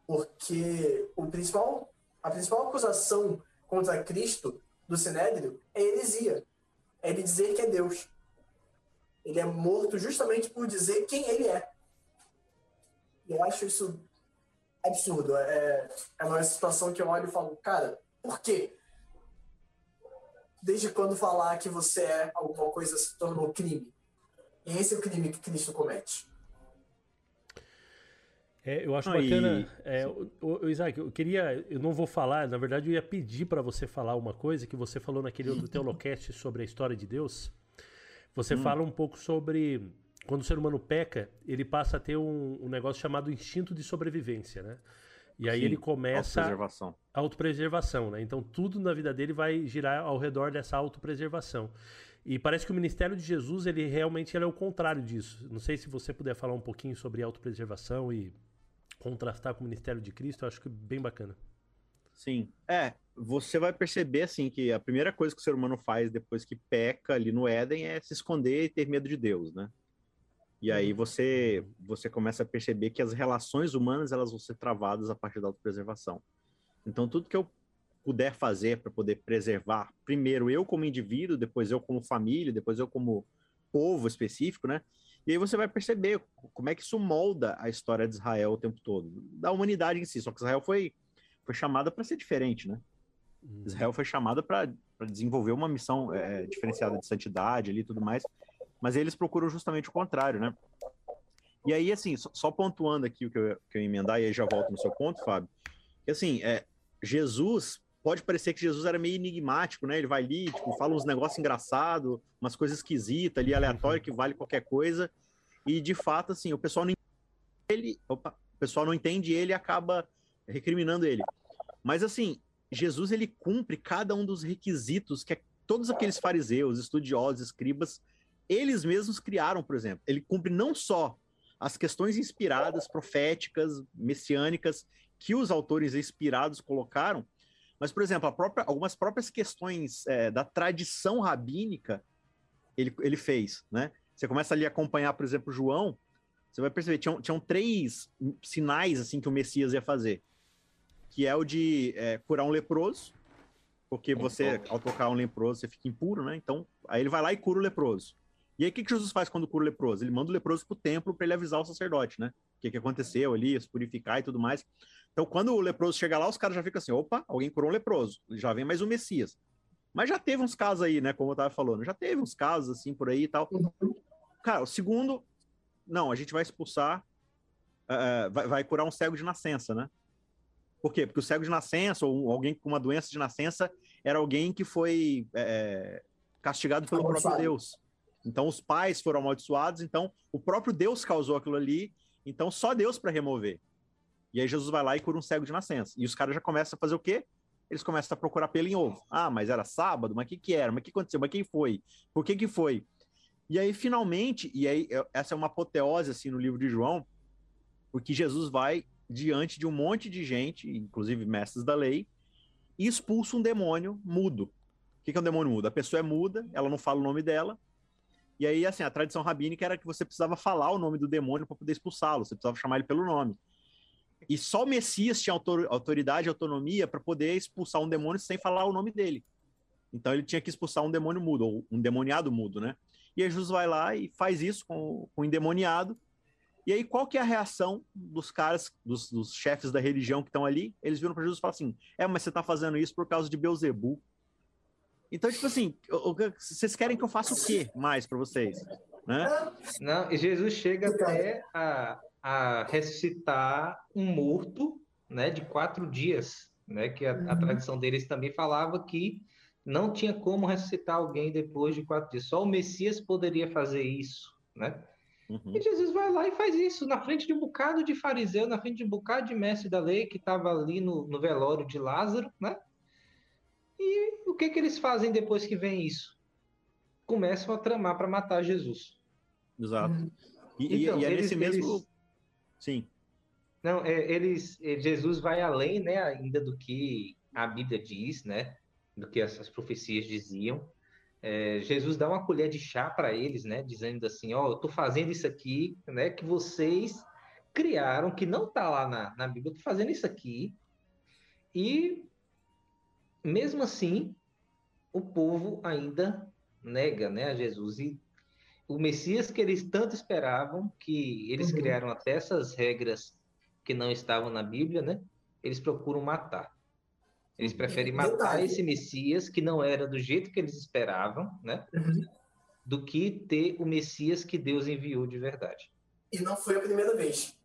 Porque o principal, a principal acusação contra Cristo do Sinédrio é heresia. É ele dizer que é Deus. Ele é morto justamente por dizer quem ele é. Eu acho isso absurdo. É, é uma situação que eu olho e falo, cara, por quê? Desde quando falar que você é alguma coisa se tornou crime? E esse é o crime que Cristo comete. É, eu acho bacana. É, o, o, Isaac, eu queria. Eu não vou falar, na verdade, eu ia pedir para você falar uma coisa que você falou naquele outro Teolocast sobre a história de Deus. Você hum. fala um pouco sobre quando o ser humano peca, ele passa a ter um, um negócio chamado instinto de sobrevivência, né? E aí Sim, ele começa autopreservação. autopreservação, né? Então tudo na vida dele vai girar ao redor dessa autopreservação. E parece que o ministério de Jesus, ele realmente ele é o contrário disso. Não sei se você puder falar um pouquinho sobre autopreservação e contrastar com o ministério de Cristo, eu acho que é bem bacana. Sim. É, você vai perceber assim que a primeira coisa que o ser humano faz depois que peca ali no Éden é se esconder e ter medo de Deus, né? E aí você você começa a perceber que as relações humanas elas vão ser travadas a partir da autopreservação. Então tudo que eu puder fazer para poder preservar, primeiro eu como indivíduo, depois eu como família, depois eu como povo específico, né? E aí você vai perceber como é que isso molda a história de Israel o tempo todo, da humanidade em si. Só que Israel foi, foi chamada para ser diferente, né? Uhum. Israel foi chamada para desenvolver uma missão é, diferenciada de santidade ali e tudo mais, mas eles procuram justamente o contrário, né? E aí, assim, só, pontuando aqui o que eu, que eu emendar, e aí já volto no seu ponto, Fábio, que assim, é, Jesus, pode parecer que Jesus era meio enigmático, né? Ele vai ali, tipo, fala uns negócios engraçados, umas coisas esquisitas ali, aleatório, que vale qualquer coisa, e de fato, assim, o pessoal não ele, opa, o pessoal não entende ele e acaba recriminando ele. Mas assim, Jesus ele cumpre cada um dos requisitos que todos aqueles fariseus, estudiosos, escribas, eles mesmos criaram, por exemplo. Ele cumpre não só as questões inspiradas, proféticas, messiânicas que os autores inspirados colocaram, mas, por exemplo, própria, algumas próprias questões é, da tradição rabínica ele, ele fez, né? Você começa ali a acompanhar, por exemplo, João, você vai perceber, tinham, tinham três sinais assim que o Messias ia fazer. Que é o de é, curar um leproso, porque você, ao tocar um leproso, você fica impuro, né? Então, aí ele vai lá e cura o leproso. E aí, o que, que Jesus faz quando cura o leproso? Ele manda o leproso pro templo para ele avisar o sacerdote, né? O que, que aconteceu ali, se purificar e tudo mais. Então, quando o leproso chega lá, os caras já ficam assim: opa, alguém curou um leproso, já vem mais o Messias. Mas já teve uns casos aí, né? Como eu tava falando, já teve uns casos assim por aí e tal. Cara, o segundo, não, a gente vai expulsar, uh, vai, vai, curar um cego de nascença, né? Por quê? Porque o cego de nascença, ou alguém com uma doença de nascença, era alguém que foi é, castigado pelo próprio Deus. Então, os pais foram amaldiçoados, então o próprio Deus causou aquilo ali, então só Deus para remover. E aí Jesus vai lá e cura um cego de nascença. E os caras já começam a fazer o quê? Eles começam a procurar pelo em ovo. Ah, mas era sábado? Mas o que que era? Mas o que aconteceu? Mas quem foi? Por que que foi? E aí, finalmente, e aí essa é uma apoteose assim no livro de João, porque Jesus vai diante de um monte de gente, inclusive mestres da lei, e expulsa um demônio mudo. O que é um demônio mudo? A pessoa é muda, ela não fala o nome dela, e aí, assim, a tradição rabínica era que você precisava falar o nome do demônio para poder expulsá-lo, você precisava chamar ele pelo nome. E só o Messias tinha autoridade e autonomia para poder expulsar um demônio sem falar o nome dele. Então ele tinha que expulsar um demônio mudo, ou um demoniado mudo, né? E aí Jesus vai lá e faz isso com, com o endemoniado. E aí, qual que é a reação dos caras, dos, dos chefes da religião que estão ali? Eles viram para Jesus e falam assim: É, mas você está fazendo isso por causa de Beuzebu. Então, tipo assim, vocês querem que eu faça o quê mais para vocês? Né? Não, Jesus chega até a, a ressuscitar um morto né, de quatro dias, né? Que a, a uhum. tradição deles também falava que não tinha como ressuscitar alguém depois de quatro dias. Só o Messias poderia fazer isso, né? Uhum. E Jesus vai lá e faz isso na frente de um bocado de fariseu, na frente de um bocado de mestre da lei que estava ali no, no, velório de Lázaro, né? E o que que eles fazem depois que vem isso? Começam a tramar para matar Jesus. Exato. Uhum. E, então, e, é nesse mesmo. Eles... Sim. Não, é, eles, é, Jesus vai além, né, ainda do que a Bíblia diz, né? do que essas profecias diziam. É, Jesus dá uma colher de chá para eles, né, dizendo assim, ó, oh, eu estou fazendo isso aqui, né, que vocês criaram, que não está lá na, na Bíblia, eu estou fazendo isso aqui, e mesmo assim, o povo ainda nega, né, a Jesus, e o Messias que eles tanto esperavam, que eles uhum. criaram até essas regras que não estavam na Bíblia, né, eles procuram matar. Eles preferem matar Verdade. esse Messias, que não era do jeito que eles esperavam, né? Uhum. Do que ter o Messias que Deus enviou de verdade. E não foi a primeira vez.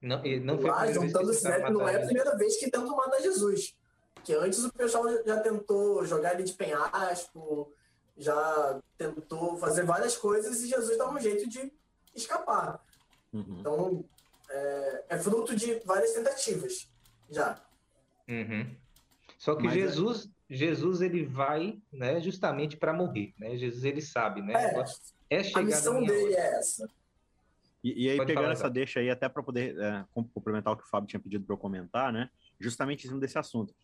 Não, não foi a primeira vez que não é a primeira vez que tentam matar Jesus. Que antes o pessoal já tentou jogar ele de penhasco, já tentou fazer várias coisas e Jesus dá um jeito de escapar. Uhum. Então, é, é fruto de várias tentativas já. Uhum. Só que Mas, é Jesus, é... Jesus ele vai, né, justamente para morrer, né? Jesus ele sabe, né? É, é a missão dele hora. é essa. E, e aí, Pode pegando falar, essa cara. deixa aí, até para poder é, complementar o que o Fábio tinha pedido para eu comentar, né? Justamente em cima desse assunto.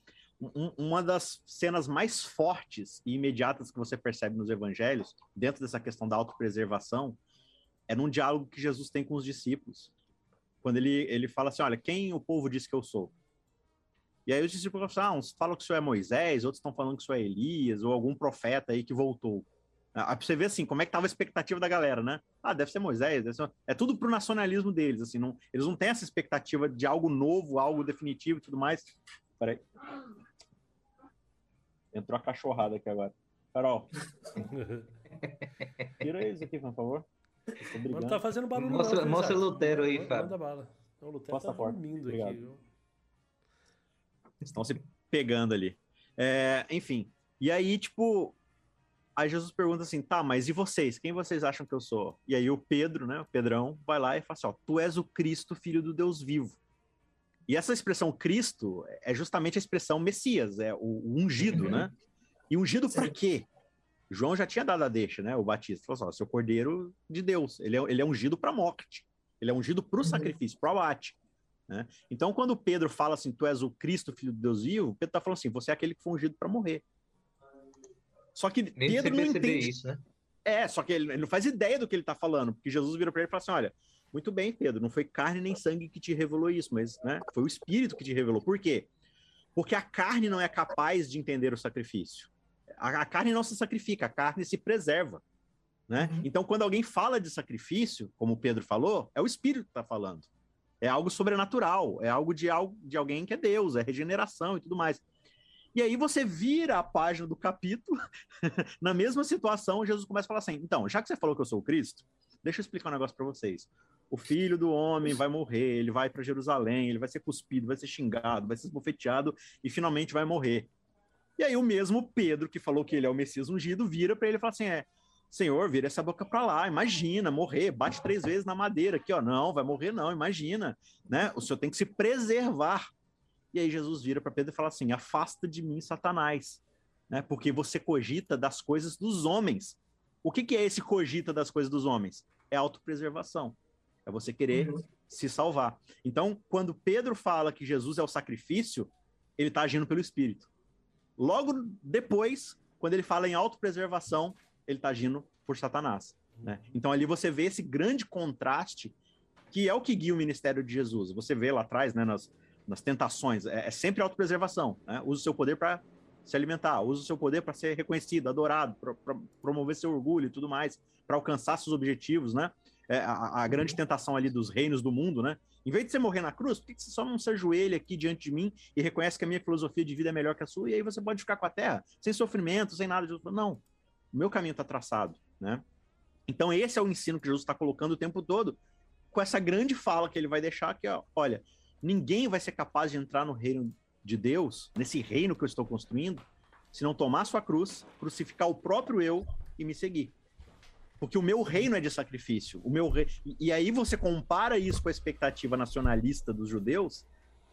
Um, uma das cenas mais fortes e imediatas que você percebe nos evangelhos, dentro dessa questão da autopreservação, é num diálogo que Jesus tem com os discípulos. Quando ele, ele fala assim: Olha, quem o povo diz que eu sou? E aí os discípulos falam, ah, uns falam que isso é Moisés, outros estão falando que isso é Elias, ou algum profeta aí que voltou. Ah, pra você ver assim, como é que tava a expectativa da galera, né? Ah, deve ser Moisés, deve ser... é tudo pro nacionalismo deles, assim, não... eles não têm essa expectativa de algo novo, algo definitivo e tudo mais. Peraí. Entrou a cachorrada aqui agora. Carol. Tira isso aqui, por favor. Não tá fazendo barulho mostra, não. Mostra o Lutero aí, Fábio. Manda bala. O Lutero Posta tá dormindo Obrigado. aqui. viu? Estão se pegando ali. É, enfim. E aí, tipo, aí Jesus pergunta assim: tá, mas e vocês? Quem vocês acham que eu sou? E aí o Pedro, né? O Pedrão, vai lá e fala assim: ó, tu és o Cristo, filho do Deus vivo. E essa expressão Cristo é justamente a expressão Messias, é o, o ungido, Uhum. né? E ungido Sim. quê? João já tinha dado a deixa, né? O Batista falou assim: ó, seu cordeiro de Deus, ele é, ele é ungido pra morte, ele é ungido pro Uhum. sacrifício, pro abate. Né? Então, quando Pedro fala assim, tu és o Cristo, filho de Deus vivo, Pedro tá falando assim, você é aquele que foi ungido para morrer. Só que Nem Pedro não entende. isso, né? É, só que ele, ele não faz ideia do que ele tá falando, porque Jesus vira para ele e fala assim: olha, muito bem, Pedro, não foi carne nem sangue que te revelou isso, mas né, foi o Espírito que te revelou. Por quê? Porque a carne não é capaz de entender o sacrifício. A, a carne não se sacrifica, a carne se preserva. Né? Uhum. Então, quando alguém fala de sacrifício, como o Pedro falou, é o Espírito que está falando. É algo sobrenatural, é algo de, algo de alguém que é Deus, é regeneração e tudo mais. E aí você vira a página do capítulo, na mesma situação, Jesus começa a falar assim: então, já que você falou que eu sou o Cristo, deixa eu explicar um negócio para vocês. O filho do homem vai morrer, ele vai para Jerusalém, ele vai ser cuspido, vai ser xingado, vai ser esbofeteado e finalmente vai morrer. E aí o mesmo Pedro, que falou que ele é o Messias ungido, vira para ele e fala assim: é, Senhor, vira essa boca para lá, imagina, morrer, bate três vezes na madeira aqui, ó. Não, vai morrer, não, imagina, né? O senhor tem que se preservar. E aí Jesus vira para Pedro e fala assim: afasta de mim, Satanás, né? Porque você cogita das coisas dos homens. O que, que é esse cogita das coisas dos homens? É autopreservação. É você querer Uhum. se salvar. Então, quando Pedro fala que Jesus é o sacrifício, ele está agindo pelo Espírito. Logo depois, quando ele fala em autopreservação, ele está agindo por Satanás. Né? Então, ali você vê esse grande contraste que é o que guia o ministério de Jesus. Você vê lá atrás, né, nas, nas tentações, é, é sempre autopreservação. Né? Usa o seu poder para se alimentar, usa o seu poder para ser reconhecido, adorado, para promover seu orgulho e tudo mais, para alcançar seus objetivos, né? É, a, a grande tentação ali dos reinos do mundo, né? Em vez de você morrer na cruz, por que que você só não se ajoelha aqui diante de mim e reconhece que a minha filosofia de vida é melhor que a sua? E aí você pode ficar com a terra, sem sofrimento, sem nada de Não, o meu caminho está traçado, né? Então esse é o ensino que Jesus está colocando o tempo todo, com essa grande fala que ele vai deixar aqui, ó, olha, ninguém vai ser capaz de entrar no reino de Deus, nesse reino que eu estou construindo, se não tomar sua cruz, crucificar o próprio eu e me seguir. Porque o meu reino é de sacrifício. O meu rei... e, aí você compara isso com a expectativa nacionalista dos judeus,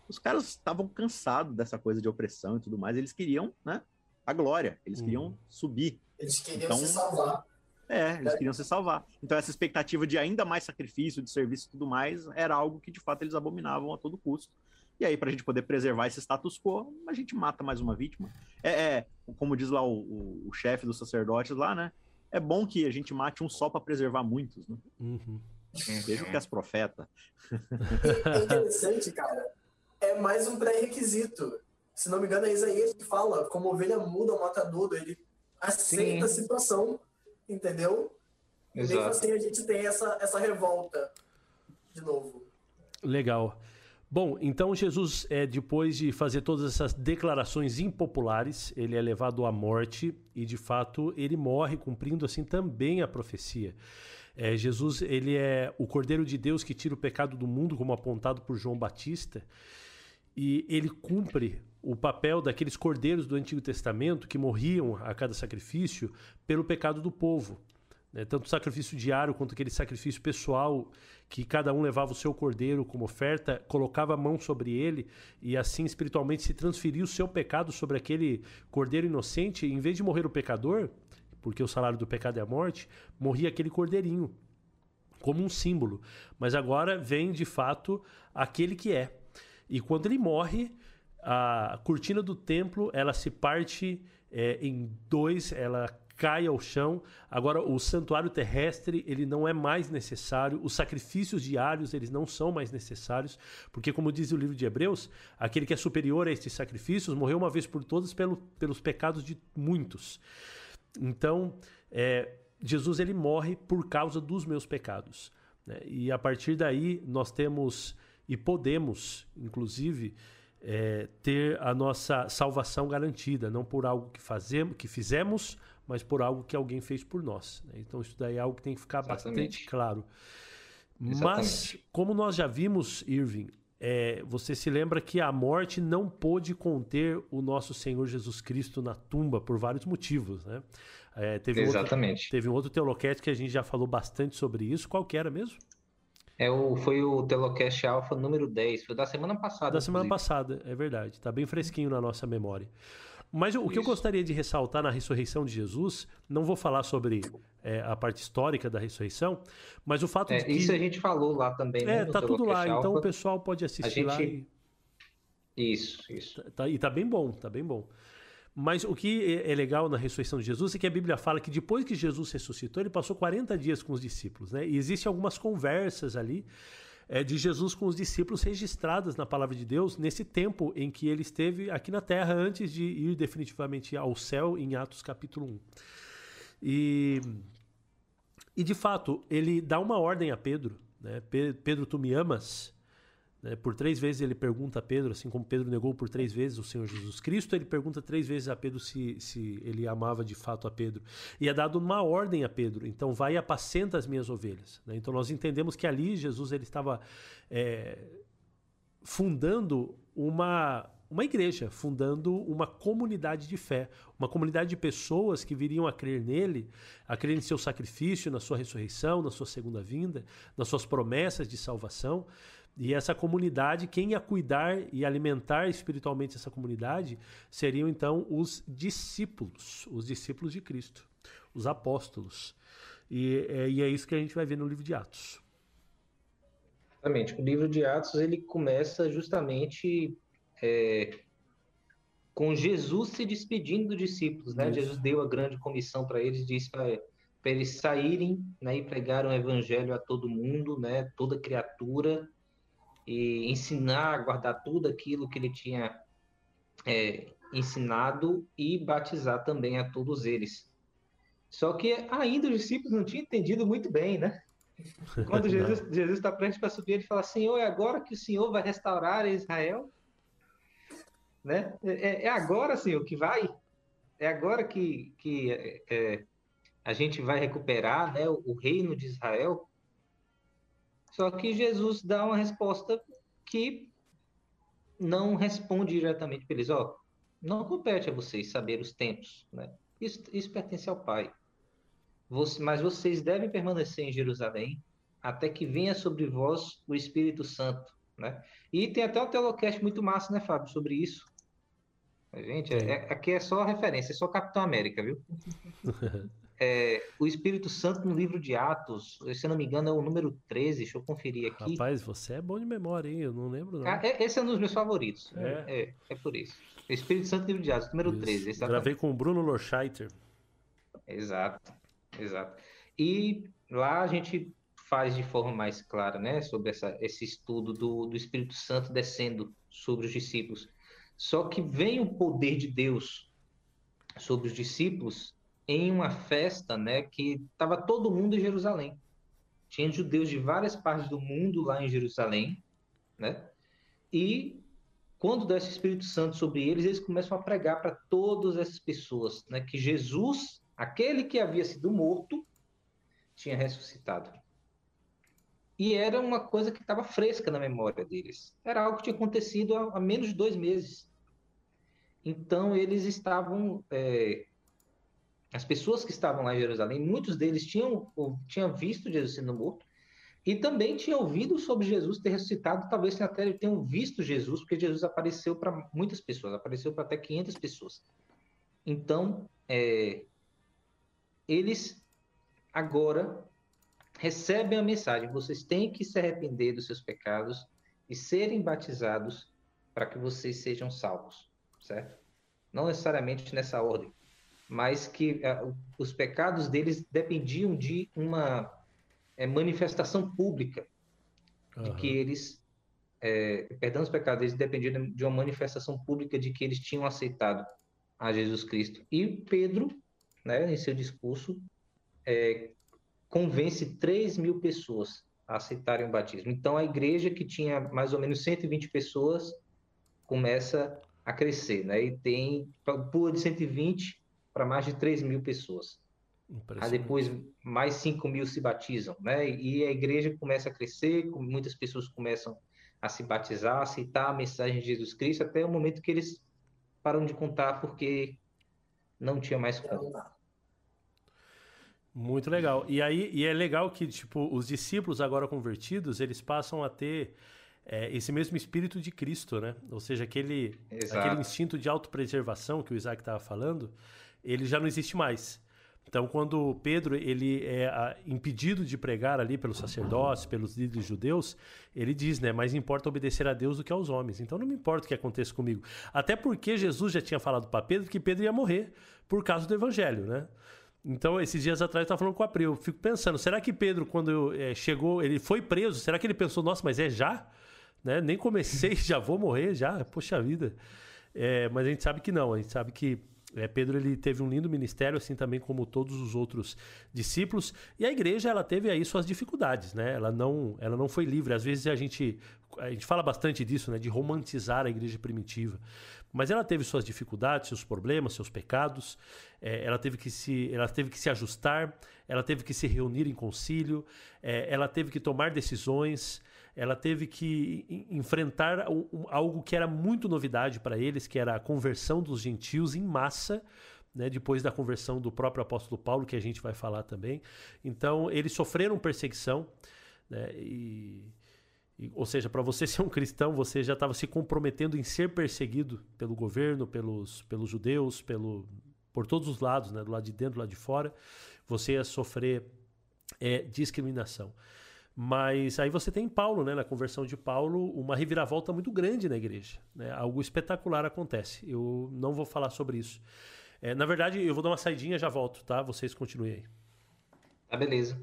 os caras estavam cansados dessa coisa de opressão e tudo mais, eles queriam, né, a glória, eles Uhum. queriam subir. Eles queriam Então- se salvar. É, eles queriam se salvar. Então essa expectativa de ainda mais sacrifício, de serviço e tudo mais, era algo que de fato eles abominavam a todo custo. E aí, para a gente poder preservar esse status quo, a gente mata mais uma vítima. É, é, como diz lá o, o- o chefe dos sacerdotes lá, né? É bom que a gente mate um só para preservar muitos, né? Uhum. Veja o que as profetas. É interessante, cara. É mais um pré-requisito. Se não me engano, é Isaías que fala, como ovelha muda o matadouro, ele aceita a Sim. situação, entendeu? E mesmo Exato. assim a gente tem essa, essa revolta de novo. Legal. Bom, então Jesus, é, depois de fazer todas essas declarações impopulares, ele é levado à morte e, de fato, ele morre cumprindo assim também a profecia. É, Jesus, ele é o Cordeiro de Deus que tira o pecado do mundo, como apontado por João Batista, e ele cumpre o papel daqueles cordeiros do Antigo Testamento que morriam a cada sacrifício pelo pecado do povo. Né? Tanto o sacrifício diário quanto aquele sacrifício pessoal, que cada um levava o seu cordeiro como oferta, colocava a mão sobre ele e assim espiritualmente se transferia o seu pecado sobre aquele cordeiro inocente. Em vez de morrer o pecador, porque o salário do pecado é a morte, morria aquele cordeirinho como um símbolo. Mas agora vem de fato aquele que é. E quando ele morre, a cortina do templo ela se parte é, em dois, ela cai ao chão. Agora o santuário terrestre ele não é mais necessário, os sacrifícios diários eles não são mais necessários, porque como diz o livro de Hebreus, aquele que é superior a estes sacrifícios morreu uma vez por todas pelo, pelos pecados de muitos. Então, é, Jesus ele morre por causa dos meus pecados. né? E a partir daí nós temos e podemos, inclusive, é, ter a nossa salvação garantida, não por algo que fazemos, que fizemos, mas por algo que alguém fez por nós. Né? Então isso daí é algo que tem que ficar Exatamente. bastante claro. Exatamente. Mas como nós já vimos, Irving, é, você se lembra que a morte não pôde conter o nosso Senhor Jesus Cristo na tumba por vários motivos, né? É, teve Exatamente. Um outro, teve um outro Teolocast que a gente já falou bastante sobre isso. Qual que era mesmo? É o, foi o Telocast Alpha número 10, foi da semana passada. Da semana passada, é verdade. Está bem fresquinho na nossa memória. Mas o Isso. que eu gostaria de ressaltar na ressurreição de Jesus, não vou falar sobre é, a parte histórica da ressurreição, mas o fato é, de que... Isso a gente falou lá também, né? É, tá tudo lá, então o pessoal pode assistir gente... lá e... Isso, isso. Tá, tá, e tá bem bom, tá bem bom. Mas o que é, é legal na ressurreição de Jesus é que a Bíblia fala que depois que Jesus ressuscitou, ele passou 40 dias com os discípulos, né? E existem algumas conversas ali é, de Jesus com os discípulos registradas na palavra de Deus nesse tempo em que ele esteve aqui na terra antes de ir definitivamente ao céu em Atos capítulo 1. E, e de fato, ele dá uma ordem a Pedro, né? Pedro, tu me amas? Né? Por três vezes ele pergunta a Pedro, assim como Pedro negou por três vezes o Senhor Jesus Cristo, ele pergunta três vezes a Pedro se, se ele amava de fato a Pedro. E é dado uma ordem a Pedro, então vai e apacenta as minhas ovelhas. Né? Então nós entendemos que ali Jesus ele estava é, fundando uma, uma igreja, fundando uma comunidade de fé, uma comunidade de pessoas que viriam a crer nele, a crer em seu sacrifício, na sua ressurreição, na sua segunda vinda, nas suas promessas de salvação. E essa comunidade, quem ia cuidar e alimentar espiritualmente essa comunidade seriam então os discípulos, os discípulos de Cristo, os apóstolos. E é, e é isso que a gente vai ver no livro de Atos. Exatamente. O livro de Atos ele começa justamente é, com Jesus se despedindo dos discípulos, né? Isso. Jesus deu a grande comissão para eles, disse para eles saírem né, e pregar o evangelho a todo mundo, né? Toda criatura e ensinar a guardar tudo aquilo que ele tinha é, ensinado e batizar também a todos eles. Só que ainda os discípulos não tinham entendido muito bem, né? Quando Jesus, Jesus está prestes para subir, ele fala: Senhor, é agora que o Senhor vai restaurar Israel? Né? É, é agora, Senhor, que vai? É agora que, que é, é a gente vai recuperar né, o, o reino de Israel? Só que Jesus dá uma resposta que não responde diretamente para eles. Ó, não compete a vocês saber os tempos, né? Isso, isso pertence ao Pai. Você, mas vocês devem permanecer em Jerusalém até que venha sobre vós o Espírito Santo, né? E tem até um telocast muito massa, né, Fábio, sobre isso. Gente, é, é, aqui é só referência, é só Capitão América, viu? é, o Espírito Santo no livro de Atos, se eu não me engano, é o número 13, deixa eu conferir aqui. Rapaz, você é bom de memória, hein? Eu não lembro, não. Ah, é, esse é um dos meus favoritos. É, é, é por isso. O Espírito Santo no livro de Atos, número isso. 13. Exatamente. Gravei com o Bruno Lorscheiter. Exato, exato. E lá a gente faz de forma mais clara, né, sobre essa, esse estudo do, do Espírito Santo descendo sobre os discípulos. Só que vem o poder de Deus sobre os discípulos em uma festa, né, que estava todo mundo em Jerusalém. Tinha judeus de várias partes do mundo lá em Jerusalém, né? E quando desce o Espírito Santo sobre eles, eles começam a pregar para todas essas pessoas, né, que Jesus, aquele que havia sido morto, tinha ressuscitado. E era uma coisa que estava fresca na memória deles. Era algo que tinha acontecido há, há menos de dois meses. Então, eles estavam é, as pessoas que estavam lá em Jerusalém, muitos deles tinham, tinham visto Jesus sendo morto e também tinham ouvido sobre Jesus ter ressuscitado, talvez até tenham visto Jesus, porque Jesus apareceu para muitas pessoas, apareceu para até 500 pessoas. Então, é, eles agora recebem a mensagem: vocês têm que se arrepender dos seus pecados e serem batizados para que vocês sejam salvos, certo? Não necessariamente nessa ordem mas que uh, os pecados deles dependiam de uma é, manifestação pública, uhum. de que eles, é, perdão, os pecados deles dependiam de uma manifestação pública de que eles tinham aceitado a Jesus Cristo. E Pedro, né, em seu discurso, é, convence 3 mil pessoas a aceitarem o batismo. Então, a igreja, que tinha mais ou menos 120 pessoas, começa a crescer, né? E tem pula de 120 para mais de 3 mil pessoas. Aí depois mais 5 mil se batizam, né? E a igreja começa a crescer, muitas pessoas começam a se batizar, a aceitar a mensagem de Jesus Cristo, até o momento que eles param de contar porque não tinha mais como. Muito legal. E aí e é legal que tipo os discípulos agora convertidos eles passam a ter é, esse mesmo espírito de Cristo, né? Ou seja, aquele aquele instinto de autopreservação que o Isaac estava falando, ele já não existe mais. Então, quando Pedro ele é impedido de pregar ali pelos sacerdotes, pelos líderes judeus, ele diz, né, mais importa obedecer a Deus do que aos homens. Então, não me importa o que aconteça comigo. Até porque Jesus já tinha falado para Pedro que Pedro ia morrer por causa do evangelho, né? Então, esses dias atrás eu estava falando com o April, eu fico pensando, será que Pedro, quando é, chegou, ele foi preso, será que ele pensou, nossa, mas é já? Né? Nem comecei, já vou morrer, já? Poxa vida. É, mas a gente sabe que não, a gente sabe que é, Pedro ele teve um lindo ministério, assim também como todos os outros discípulos. E a igreja ela teve aí suas dificuldades, né? Ela não, ela não foi livre. Às vezes a gente, a gente fala bastante disso, né? De romantizar a igreja primitiva. Mas ela teve suas dificuldades, seus problemas, seus pecados. É, ela teve que se, ela teve que se ajustar. Ela teve que se reunir em concílio. É, ela teve que tomar decisões ela teve que enfrentar algo que era muito novidade para eles, que era a conversão dos gentios em massa. Né, depois da conversão do próprio apóstolo Paulo, que a gente vai falar também. Então, eles sofreram perseguição, né, e, e, ou seja, para você ser um cristão, você já estava se comprometendo em ser perseguido pelo governo, pelos, pelos judeus, pelo, por todos os lados, né, do lado de dentro, do lado de fora, você ia sofrer é, discriminação. Mas aí você tem Paulo, né, na conversão de Paulo, uma reviravolta muito grande na igreja. Né? Algo espetacular acontece. Eu não vou falar sobre isso. É, na verdade, eu vou dar uma saidinha já volto, tá? Vocês continuem aí. Tá, beleza.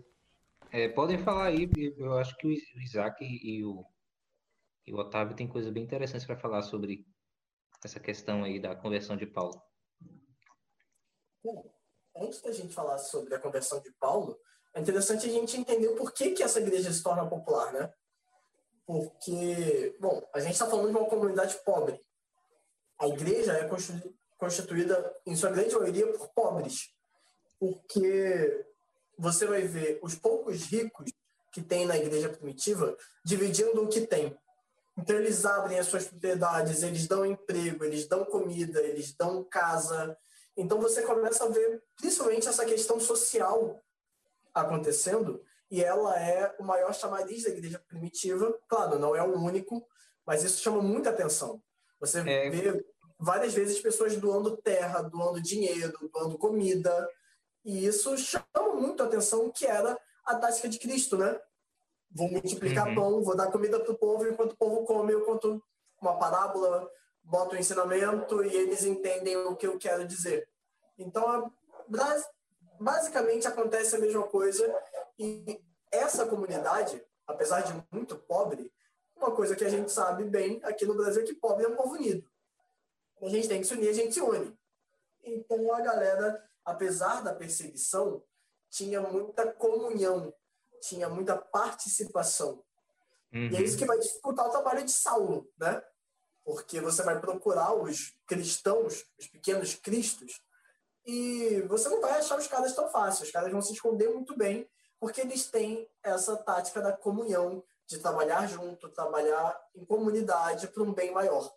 É, podem falar aí, eu acho que o Isaac e o, e o Otávio têm coisas bem interessantes para falar sobre essa questão aí da conversão de Paulo. Bom, antes da gente falar sobre a conversão de Paulo, é interessante a gente entender por que, que essa igreja se torna popular, né? Porque, bom, a gente está falando de uma comunidade pobre. A igreja é constituída, em sua grande maioria, por pobres. Porque você vai ver os poucos ricos que tem na igreja primitiva dividindo o que tem. Então, eles abrem as suas propriedades, eles dão emprego, eles dão comida, eles dão casa. Então, você começa a ver, principalmente, essa questão social acontecendo e ela é o maior chamariz da igreja primitiva. Claro, não é o único, mas isso chama muita atenção. Você é... vê várias vezes pessoas doando terra, doando dinheiro, doando comida, e isso chama muito atenção, que era a tática de Cristo, né? Vou multiplicar uhum. pão, vou dar comida para o povo, enquanto o povo come, eu conto uma parábola, boto um ensinamento e eles entendem o que eu quero dizer. Então, basicamente acontece a mesma coisa e essa comunidade, apesar de muito pobre, uma coisa que a gente sabe bem aqui no Brasil é que pobre é um povo unido. A gente tem que se unir, a gente se une. Então a galera, apesar da perseguição, tinha muita comunhão, tinha muita participação. Uhum. E é isso que vai dificultar o trabalho de Saulo, né? Porque você vai procurar os cristãos, os pequenos cristos, e você não vai achar os caras tão fáceis. Os caras vão se esconder muito bem, porque eles têm essa tática da comunhão, de trabalhar junto, trabalhar em comunidade para um bem maior.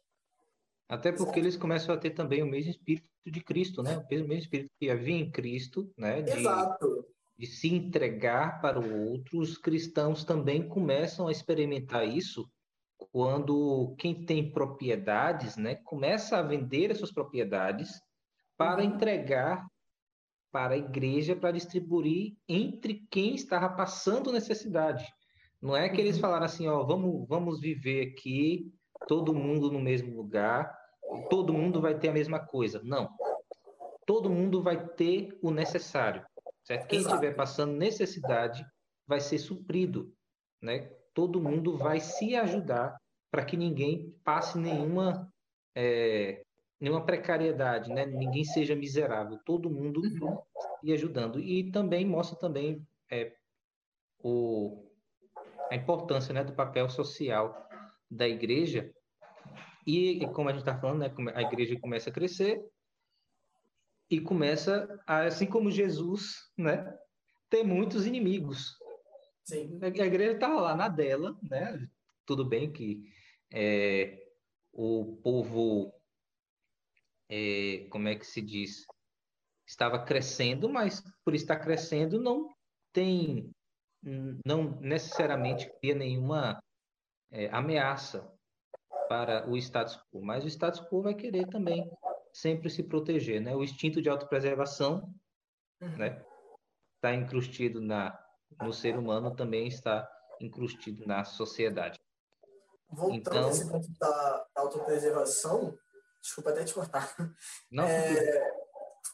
Até porque eles começam a ter também o mesmo espírito de Cristo, né? O mesmo espírito que havia em Cristo, né? De, Exato. De se entregar para o outro. Os cristãos também começam a experimentar isso quando quem tem propriedades, né? Começa a vender as suas propriedades para uhum. entregar para a igreja para distribuir entre quem estava passando necessidade. Não é que eles uhum. falaram assim, ó, vamos, vamos viver aqui, todo mundo no mesmo lugar, todo mundo vai ter a mesma coisa. Não. Todo mundo vai ter o necessário. Certo? Quem estiver passando necessidade vai ser suprido, né? Todo mundo vai se ajudar para que ninguém passe nenhuma é, nenhuma precariedade, né? Ninguém seja miserável, todo mundo uhum. e ajudando. E também mostra também é, o, a importância né, do papel social da igreja E, como a gente está falando, né, a igreja começa a crescer e começa, a, assim como Jesus, né, ter muitos inimigos. Sim. A igreja estava lá na dela, né? Tudo bem que é, o povo, é, como é que se diz, estava crescendo, mas por estar crescendo não tem, não necessariamente cria nenhuma é, ameaça para o status quo, mas o status quo vai querer também sempre se proteger, né? O instinto de autopreservação, uhum. né? Está incrustido na no ser humano também está incrustido na sociedade. Voltando então, esse ponto da autopreservação, desculpa até te cortar. Não, é,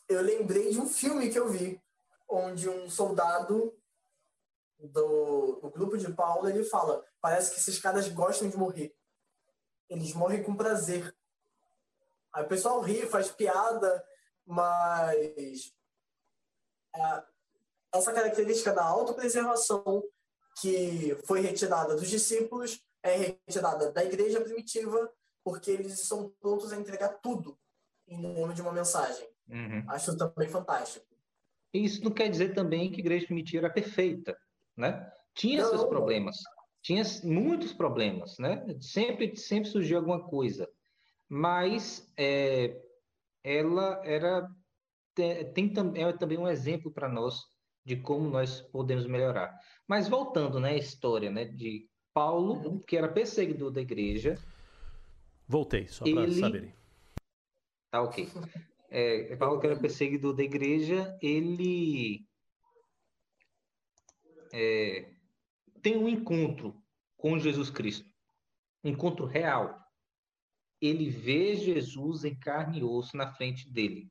eu lembrei de um filme que eu vi, onde um soldado do, do grupo de Paulo ele fala: parece que esses caras gostam de morrer. Eles morrem com prazer. Aí o pessoal ri, faz piada, mas é, essa característica da autopreservação que foi retirada dos discípulos é retirada da igreja primitiva, porque eles são prontos a entregar tudo em nome de uma mensagem. Uhum. Acho também fantástico. Isso não quer dizer também que a igreja primitiva era perfeita, né? Tinha não. seus problemas, tinha muitos problemas, né? Sempre, sempre surgiu alguma coisa, mas é, ela era tem, tem é também um exemplo para nós de como nós podemos melhorar. Mas voltando, né, à história, né, de Paulo, uhum. que era perseguidor da igreja. Voltei, só para ele... saberem. Tá, ok. É, Paulo, que era perseguidor da igreja, ele é, tem um encontro com Jesus Cristo, um encontro real. Ele vê Jesus em carne e osso na frente dele,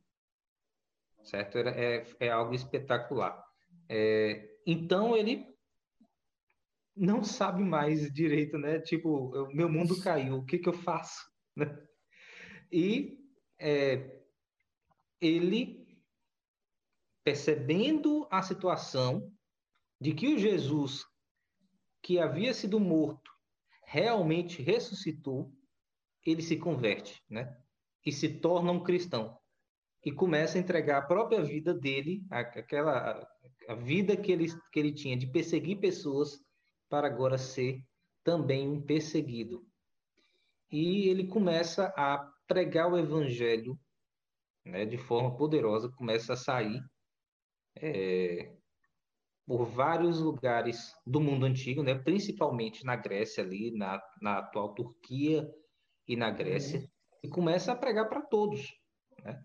certo? É, é algo espetacular. É, então ele não sabe mais direito, né? Tipo, meu mundo caiu, o que que eu faço? Né? E é, ele, percebendo a situação de que o Jesus que havia sido morto realmente ressuscitou, ele se converte, né? E se torna um cristão e começa a entregar a própria vida dele, aquela a vida que ele, que ele tinha de perseguir pessoas, para agora ser também um perseguido. E ele começa a pregar o evangelho né, de forma poderosa, começa a sair é, por vários lugares do mundo antigo, né, principalmente na Grécia, ali, na, na atual Turquia e na Grécia, uhum. e começa a pregar para todos. Né?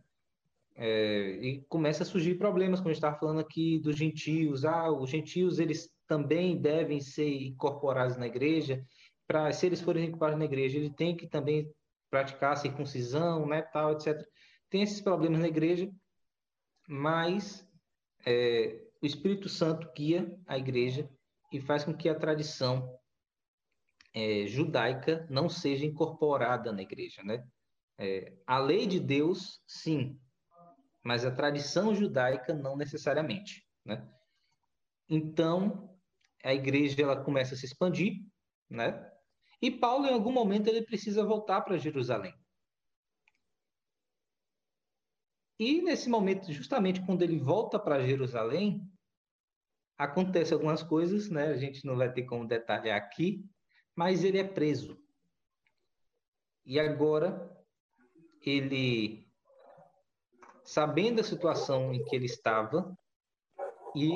É, e começa a surgir problemas, como a gente estava falando aqui dos gentios. Ah, os gentios eles também devem ser incorporados na igreja. Para se eles forem incorporados na igreja, ele tem que também praticar circuncisão, né, tal, etc. Tem esses problemas na igreja, mas é, o Espírito Santo guia a igreja e faz com que a tradição é, judaica não seja incorporada na igreja, né? É, a lei de Deus, sim, mas a tradição judaica não necessariamente, né? Então, a igreja ela começa a se expandir, né? E Paulo, em algum momento, ele precisa voltar para Jerusalém. E nesse momento, justamente quando ele volta para Jerusalém, acontece algumas coisas, né? A gente não vai ter como detalhar aqui, mas ele é preso. E agora ele sabendo a situação em que ele estava e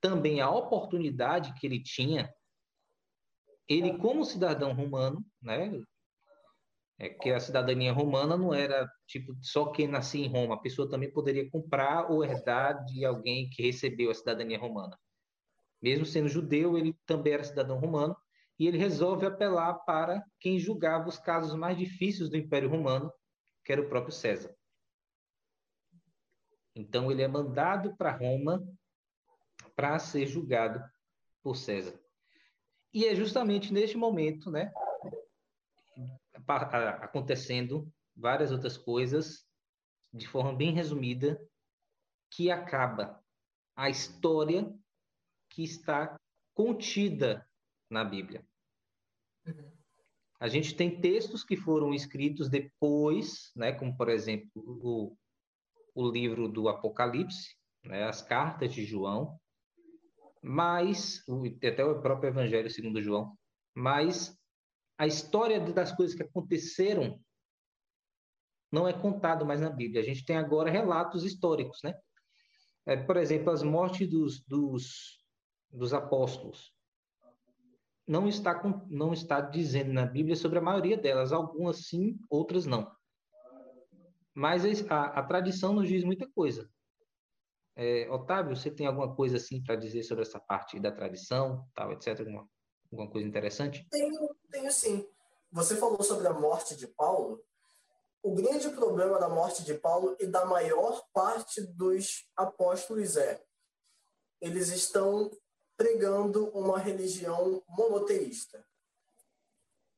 também a oportunidade que ele tinha, ele como cidadão romano, né? É que a cidadania romana não era tipo só quem nascia em Roma, a pessoa também poderia comprar ou herdar de alguém que recebeu a cidadania romana. Mesmo sendo judeu, ele também era cidadão romano e ele resolve apelar para quem julgava os casos mais difíceis do Império Romano, que era o próprio César. Então ele é mandado para Roma para ser julgado por César. E é justamente neste momento, né, acontecendo várias outras coisas, de forma bem resumida, que acaba a história que está contida na Bíblia. A gente tem textos que foram escritos depois, né, como por exemplo o, o livro do Apocalipse, né, as cartas de João, mas até o próprio Evangelho segundo João, mas a história das coisas que aconteceram não é contado mais na Bíblia. A gente tem agora relatos históricos, né? É, por exemplo, as mortes dos, dos, dos apóstolos. Não está, com, não está dizendo na Bíblia sobre a maioria delas, algumas sim, outras não. Mas a, a tradição nos diz muita coisa. É, Otávio, você tem alguma coisa assim para dizer sobre essa parte da tradição, tal, etc? Alguma, alguma coisa interessante? Tenho, tenho sim. Você falou sobre a morte de Paulo. O grande problema da morte de Paulo e da maior parte dos apóstolos é eles estão pregando uma religião monoteísta.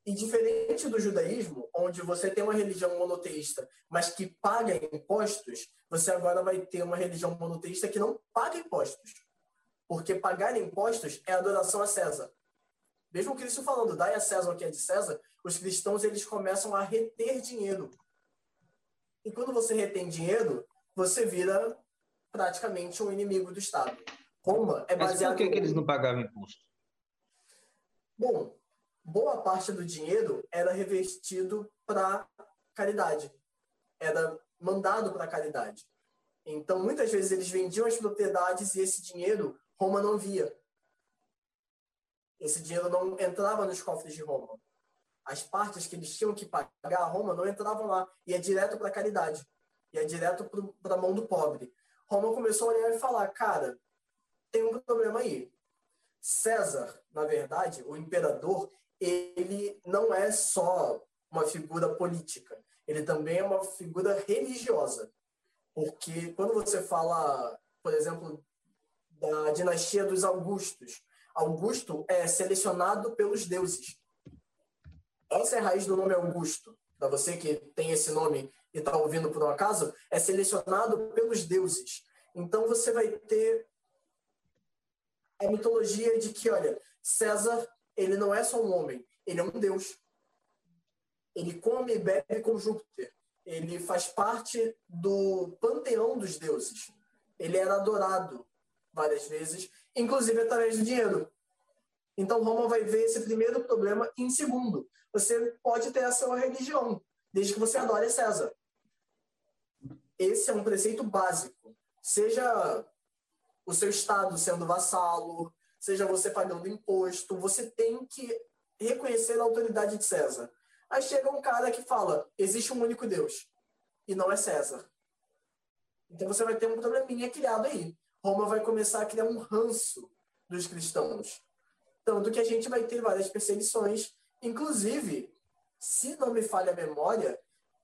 E diferente do judaísmo, onde você tem uma religião monoteísta, mas que paga impostos, você agora vai ter uma religião monoteísta que não paga impostos. Porque pagar impostos é adoração a César. Mesmo Cristo falando, dai a César o que é de César, os cristãos eles começam a reter dinheiro. E quando você retém dinheiro, você vira praticamente um inimigo do Estado. Roma é baseado... Mas por que, que eles não pagavam imposto? Bom, boa parte do dinheiro era revestido para caridade, era mandado para caridade. Então, muitas vezes eles vendiam as propriedades e esse dinheiro Roma não via. Esse dinheiro não entrava nos cofres de Roma. As partes que eles tinham que pagar a Roma não entravam lá, ia direto para a caridade, ia direto para a mão do pobre. Roma começou a olhar e falar: cara, tem um problema aí. César, na verdade, o imperador, ele não é só uma figura política, ele também é uma figura religiosa. Porque quando você fala, por exemplo, da dinastia dos Augustos, Augusto é selecionado pelos deuses. Essa é a raiz do nome Augusto. Para você que tem esse nome e está ouvindo por um acaso, é selecionado pelos deuses. Então você vai ter a mitologia de que, olha, César ele não é só um homem, ele é um deus. Ele come e bebe com Júpiter. Ele faz parte do panteão dos deuses. Ele era adorado várias vezes, inclusive através do dinheiro. Então Roma vai ver esse primeiro problema em segundo. Você pode ter a sua religião, desde que você adore César. Esse é um preceito básico. Seja o seu estado sendo vassalo, seja você pagando imposto, você tem que reconhecer a autoridade de César. Aí chega um cara que fala: existe um único Deus, e não é César. Então você vai ter um probleminha criado aí. Roma vai começar a criar um ranço dos cristãos. Tanto que a gente vai ter várias perseguições. Inclusive, se não me falha a memória,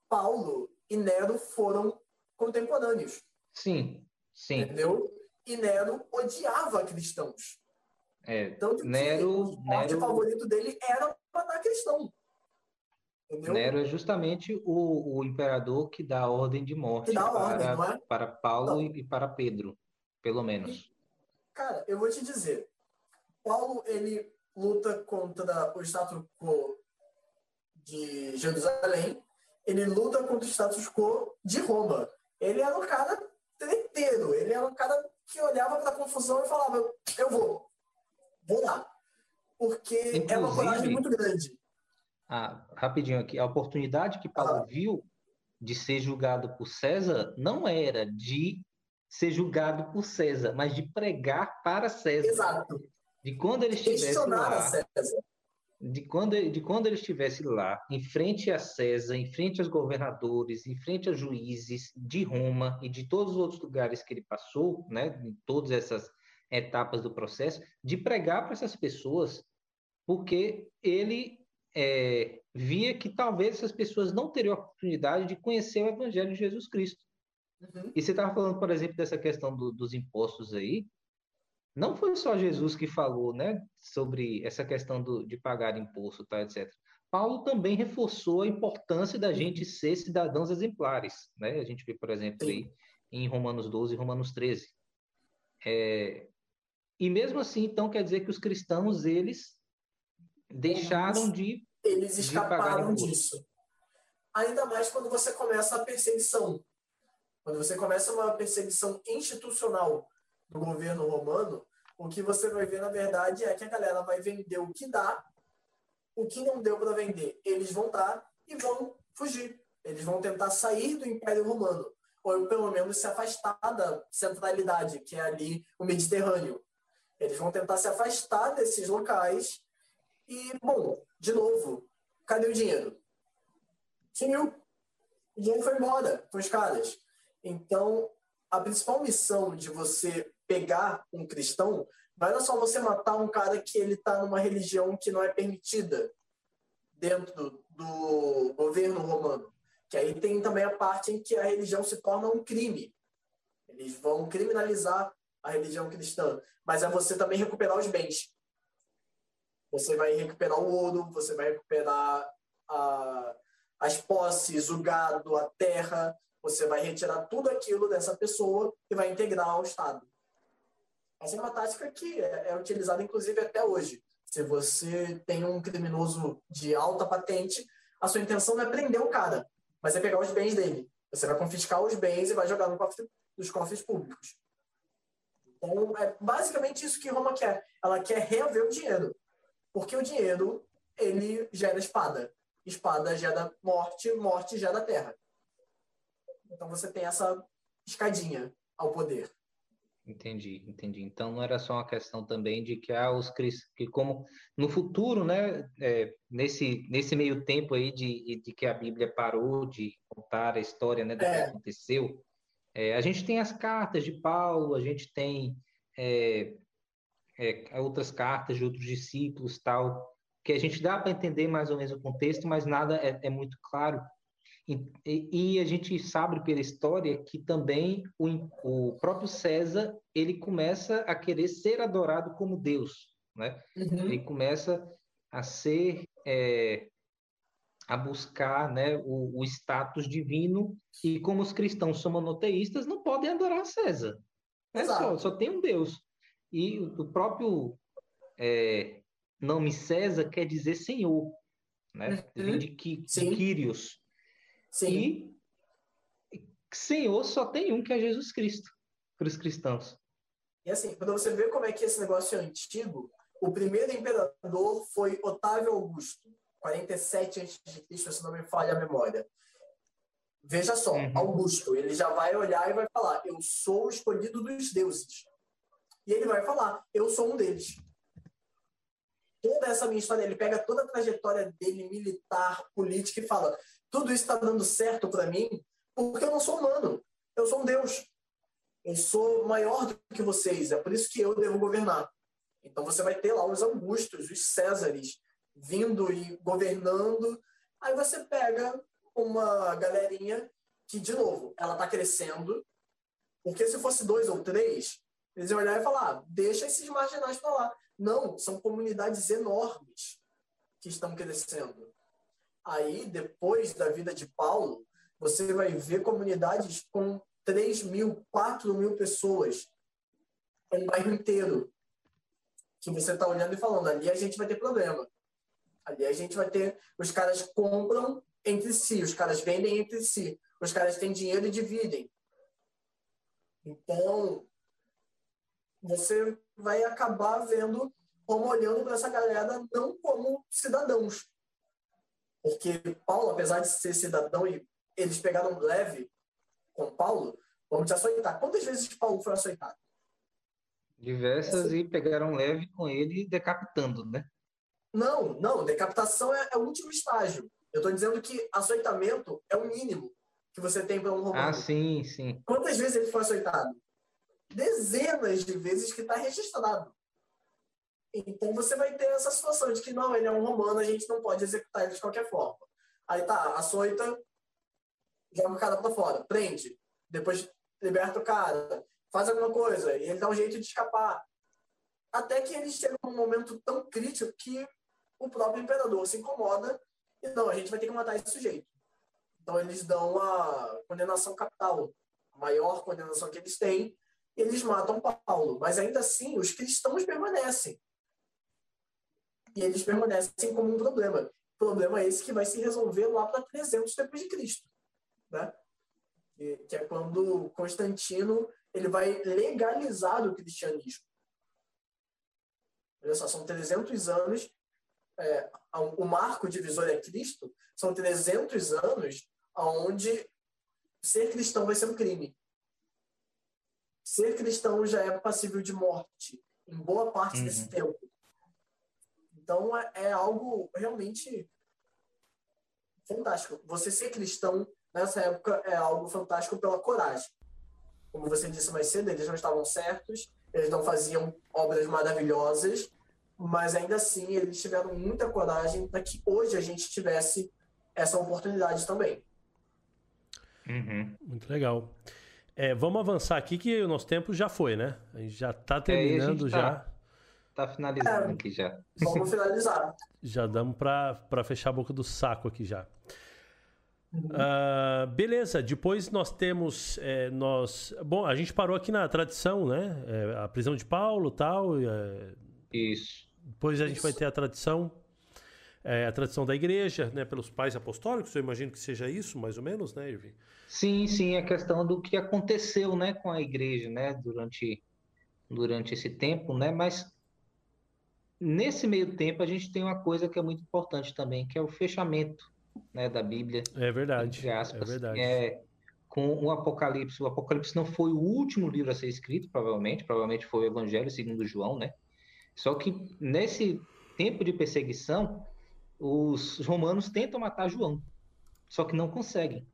Paulo e Nero foram contemporâneos. Sim, sim. Entendeu? E Nero odiava cristãos. É, Tanto que Nero, o Nero... favorito dele era matar cristão. Entendeu? Nero é justamente o, o imperador que dá a ordem de morte para, ordem, é? para Paulo não. e para Pedro, pelo menos. Cara, eu vou te dizer. Paulo, ele luta contra o status quo de Jerusalém, ele luta contra o status quo de Roma. Ele era um cara treteiro, ele era um cara que olhava para a confusão e falava: Eu vou, vou lá. Porque Inclusive, é uma coragem muito grande. Ah, rapidinho aqui, a oportunidade que Paulo ah. viu de ser julgado por César não era de ser julgado por César, mas de pregar para César. Exato. De quando ele estivesse lá, de quando, de quando ele estivesse lá, em frente a César, em frente aos governadores, em frente aos juízes de Roma e de todos os outros lugares que ele passou, né, em todas essas etapas do processo, de pregar para essas pessoas, porque ele é, via que talvez essas pessoas não teriam a oportunidade de conhecer o Evangelho de Jesus Cristo. Uhum. E você estava falando, por exemplo, dessa questão do, dos impostos aí. Não foi só Jesus que falou, né, sobre essa questão do, de pagar imposto, tá, etc. Paulo também reforçou a importância da gente uhum. ser cidadãos exemplares, né? A gente vê, por exemplo, aí em Romanos 12 e Romanos 13. É, e mesmo assim, então, quer dizer que os cristãos, eles deixaram de eles escaparam disso. Ainda mais quando você começa a perseguição. Quando você começa uma perseguição institucional do governo romano, o que você vai ver, na verdade, é que a galera vai vender o que dá, o que não deu para vender, eles vão dar e vão fugir. Eles vão tentar sair do Império Romano, ou pelo menos se afastar da centralidade, que é ali o Mediterrâneo. Eles vão tentar se afastar desses locais e, bom, de novo, cadê o dinheiro? Sumiu. O dinheiro foi embora com os caras. Então, a principal missão de você pegar um cristão não era só você matar um cara que ele está numa religião que não é permitida dentro do governo romano. Que aí tem também a parte em que a religião se torna um crime. Eles vão criminalizar a religião cristã. Mas é você também recuperar os bens. Você vai recuperar o ouro, você vai recuperar a, as posses, o gado, a terra. Você vai retirar tudo aquilo dessa pessoa e vai integrar ao Estado. Essa é uma tática que é, é utilizada, inclusive, até hoje. Se você tem um criminoso de alta patente, a sua intenção não é prender o cara, mas é pegar os bens dele. Você vai confiscar os bens e vai jogar no cofre, nos cofres públicos. Então, é basicamente isso que Roma quer. Ela quer reaver o dinheiro. Porque o dinheiro, ele gera espada. Espada gera morte, morte gera terra. Então, você tem essa escadinha ao poder. Entendi, entendi. Então não era só uma questão também de que ah, os que como no futuro, né, é, nesse nesse meio tempo aí de, de que a Bíblia parou de contar a história, né, do é. que aconteceu, é, a gente tem as cartas de Paulo, a gente tem é, é outras cartas de outros discípulos, tal, que a gente dá para entender mais ou menos o contexto, mas nada é, é muito claro. E, e, a gente sabe pela história que também o, o, próprio César ele começa a querer ser adorado como Deus, né? Uhum. Ele começa a ser é, a buscar, né, o, o, status divino e como os cristãos são monoteístas não podem adorar César, é só, só tem um Deus e o próprio é, nome César quer dizer Senhor, né? Uhum. Vem de, de Kyrios Sim. E Senhor só tem um que é Jesus Cristo para os cristãos. E assim, quando você vê como é que esse negócio é antigo, o primeiro imperador foi Otávio Augusto, 47 a.C., se não me falha a memória. Veja só, uhum. Augusto, ele já vai olhar e vai falar: Eu sou o escolhido dos deuses. E ele vai falar: Eu sou um deles. Toda essa minha história, ele pega toda a trajetória dele, militar, política, e fala: tudo isso está dando certo para mim porque eu não sou humano. Eu sou um Deus. Eu sou maior do que vocês. É por isso que eu devo governar. Então você vai ter lá os Augustos, os Césares, vindo e governando. Aí você pega uma galerinha que, de novo, ela está crescendo. Porque se fosse dois ou três, eles iam olhar e falar: ah, deixa esses marginais para lá. Não, são comunidades enormes que estão crescendo. Aí, depois da vida de Paulo, você vai ver comunidades com 3 mil, 4 mil pessoas um bairro inteiro. Que você está olhando e falando, ali a gente vai ter problema. Ali a gente vai ter. Os caras compram entre si, os caras vendem entre si, os caras têm dinheiro e dividem. Então, você vai acabar vendo como olhando para essa galera não como cidadãos, porque Paulo, apesar de ser cidadão e eles pegaram leve com Paulo, vamos te açoitar. Quantas vezes Paulo foi açoitado? Diversas Essa... e pegaram leve com ele decapitando, né? Não, não, decapitação é, é o último estágio. Eu estou dizendo que açoitamento é o mínimo que você tem para um romano. Ah, sim, sim. Quantas vezes ele foi açoitado? Dezenas de vezes que está registrado. Então você vai ter essa situação de que não, ele é um romano, a gente não pode executar ele de qualquer forma. Aí tá, açoita, joga o cara pra fora, prende, depois liberta o cara, faz alguma coisa, e ele dá um jeito de escapar. Até que ele chega num momento tão crítico que o próprio imperador se incomoda e não, a gente vai ter que matar esse sujeito. Então eles dão a condenação capital, a maior condenação que eles têm, e eles matam Paulo. Mas ainda assim, os cristãos permanecem e eles permanecem como um problema. Problema esse que vai se resolver lá para 300 depois de Cristo, né? que é quando Constantino ele vai legalizar o cristianismo. Olha só, são 300 anos, é, o marco divisor é Cristo, são 300 anos onde ser cristão vai ser um crime. Ser cristão já é passível de morte em boa parte uhum. desse tempo. Então é, é algo realmente fantástico. Você ser cristão nessa época é algo fantástico pela coragem. Como você disse mais cedo, eles não estavam certos, eles não faziam obras maravilhosas, mas ainda assim eles tiveram muita coragem para que hoje a gente tivesse essa oportunidade também. Uhum. Muito legal. É, vamos avançar aqui que o nosso tempo já foi, né? A gente já está terminando é, já. Tá finalizando é, aqui já. Vamos finalizar. já damos para fechar a boca do saco aqui já. Uh, beleza, depois nós temos. É, nós, bom, a gente parou aqui na tradição, né? É, a prisão de Paulo tal. É, Isso. Depois a gente vai ter a tradição. É, a tradição da igreja, né? Pelos pais apostólicos, eu imagino que seja isso, mais ou menos, né, Irving? Sim, sim, a questão do que aconteceu, né, com a igreja, né, durante, durante esse tempo, né? Mas nesse meio tempo a gente tem uma coisa que é muito importante também, que é o fechamento né, da Bíblia. É verdade. Aspas, é verdade. É, com o Apocalipse. O Apocalipse não foi o último livro a ser escrito, provavelmente. Provavelmente foi o Evangelho segundo João, né? Só que nesse tempo de perseguição, os romanos tentam matar João, só que não conseguem.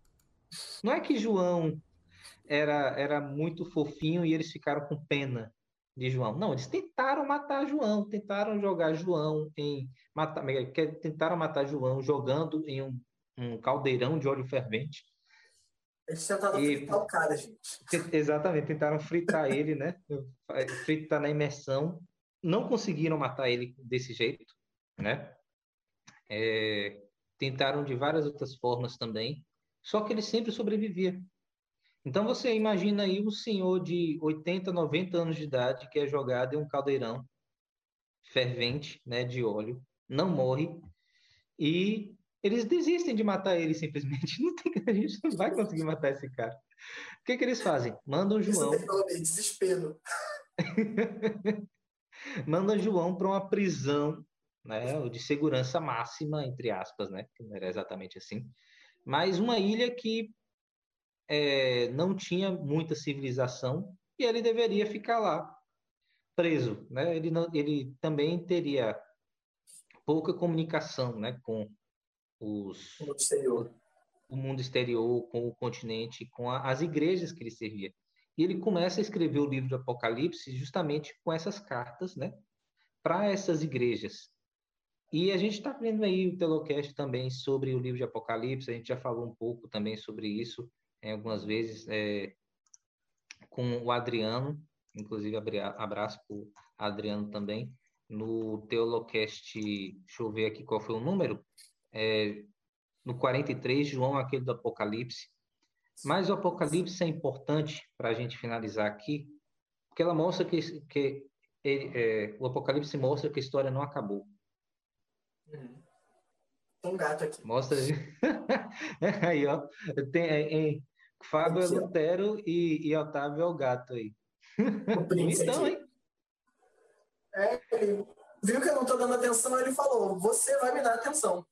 Não é que João era, era muito fofinho e eles ficaram com pena de João. Não, eles tentaram matar João, tentaram jogar João em matar, tentaram matar João jogando em um, um caldeirão de óleo fervente. Eles tentaram e, fritar o cara, gente. Exatamente, tentaram fritar ele, né? Fritar na imersão. Não conseguiram matar ele desse jeito, né? É, tentaram de várias outras formas também, só que ele sempre sobrevivia. Então você imagina aí um senhor de 80, 90 anos de idade que é jogado em um caldeirão fervente, né, de óleo, não morre e eles desistem de matar ele simplesmente. Não tem, a gente não vai conseguir matar esse cara. O que, que eles fazem? Mandam João. Desespero. Mandam João para uma prisão, né, de segurança máxima, entre aspas, né, que não era exatamente assim, mas uma ilha que é, não tinha muita civilização e ele deveria ficar lá preso, né? Ele não, ele também teria pouca comunicação, né, com os o mundo exterior, o mundo exterior, com o continente, com a, as igrejas que ele servia. E ele começa a escrever o livro do Apocalipse justamente com essas cartas, né, para essas igrejas. E a gente está vendo aí o Telocast também sobre o livro de Apocalipse, a gente já falou um pouco também sobre isso é, algumas vezes é, com o Adriano, inclusive abraço para o Adriano também, no Teolocast, deixa eu ver aqui qual foi o número, é, no 43, João, aquele do Apocalipse. Mas o Apocalipse é importante para a gente finalizar aqui, porque ela mostra que, que ele, é, o Apocalipse mostra que a história não acabou. Uhum. Tem um gato aqui. Mostra. aí, ó. Tem, é, é, Fábio é Lutero e, e Otávio é o gato aí. então, hein? É, ele viu que eu não estou dando atenção, ele falou: Você vai me dar atenção.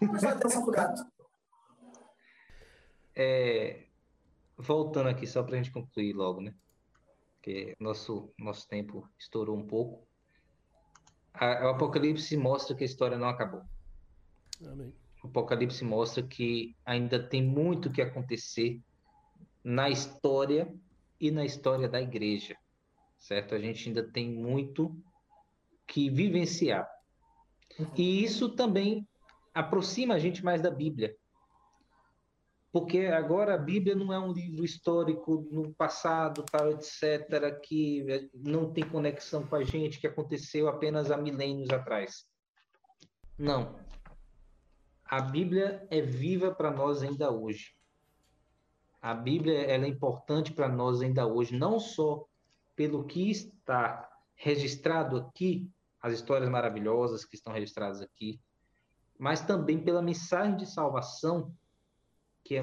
Vou dar atenção pro gato. É, voltando aqui, só para a gente concluir logo, né? Porque nosso, nosso tempo estourou um pouco. A, o Apocalipse mostra que a história não acabou. Amém. O Apocalipse mostra que ainda tem muito que acontecer na história e na história da igreja, certo? A gente ainda tem muito que vivenciar. E isso também aproxima a gente mais da Bíblia. Porque agora a Bíblia não é um livro histórico no passado, tal, etc., que não tem conexão com a gente, que aconteceu apenas há milênios atrás. Não a Bíblia é viva para nós ainda hoje. A Bíblia ela é importante para nós ainda hoje, não só pelo que está registrado aqui, as histórias maravilhosas que estão registradas aqui, mas também pela mensagem de salvação que é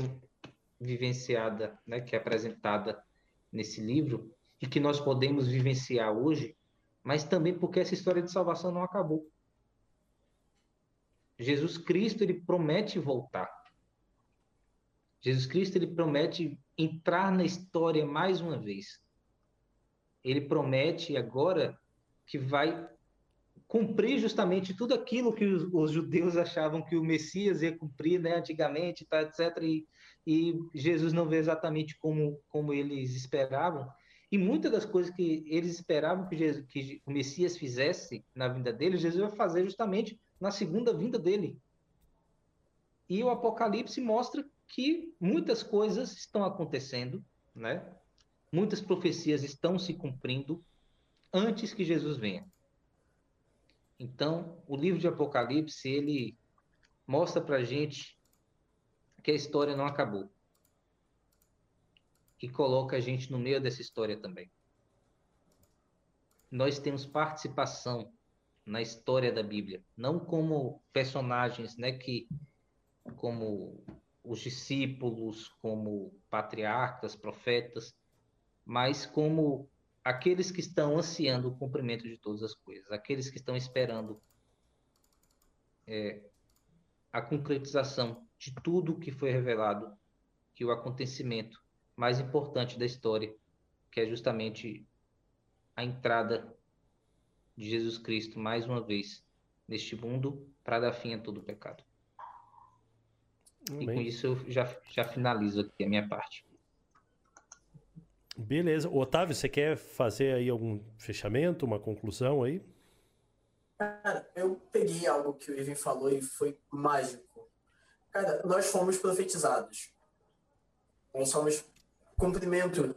vivenciada, né, que é apresentada nesse livro e que nós podemos vivenciar hoje, mas também porque essa história de salvação não acabou. Jesus Cristo ele promete voltar. Jesus Cristo ele promete entrar na história mais uma vez. Ele promete agora que vai cumprir justamente tudo aquilo que os, os, judeus achavam que o Messias ia cumprir, né, antigamente, tá, etc. E, e Jesus não vê exatamente como, como eles esperavam. E muitas das coisas que eles esperavam que, Jesus, que o Messias fizesse na vinda dele, Jesus vai fazer justamente na segunda vinda dele. E o Apocalipse mostra que muitas coisas estão acontecendo, né? Muitas profecias estão se cumprindo antes que Jesus venha. Então, o livro de Apocalipse, ele mostra para gente que a história não acabou. E coloca a gente no meio dessa história também. Nós temos participação na história da Bíblia, não como personagens, né, que como os discípulos, como patriarcas, profetas, mas como aqueles que estão ansiando o cumprimento de todas as coisas, aqueles que estão esperando é, a concretização de tudo que foi revelado, que o acontecimento mais importante da história, que é justamente a entrada de Jesus Cristo mais uma vez neste mundo para dar fim a todo o pecado. Amém. E com isso eu já, já finalizo aqui a minha parte. Beleza. Otávio, você quer fazer aí algum fechamento, uma conclusão aí? Cara, eu peguei algo que o Ivan falou e foi mágico. Cara, nós fomos profetizados. Nós somos cumprimento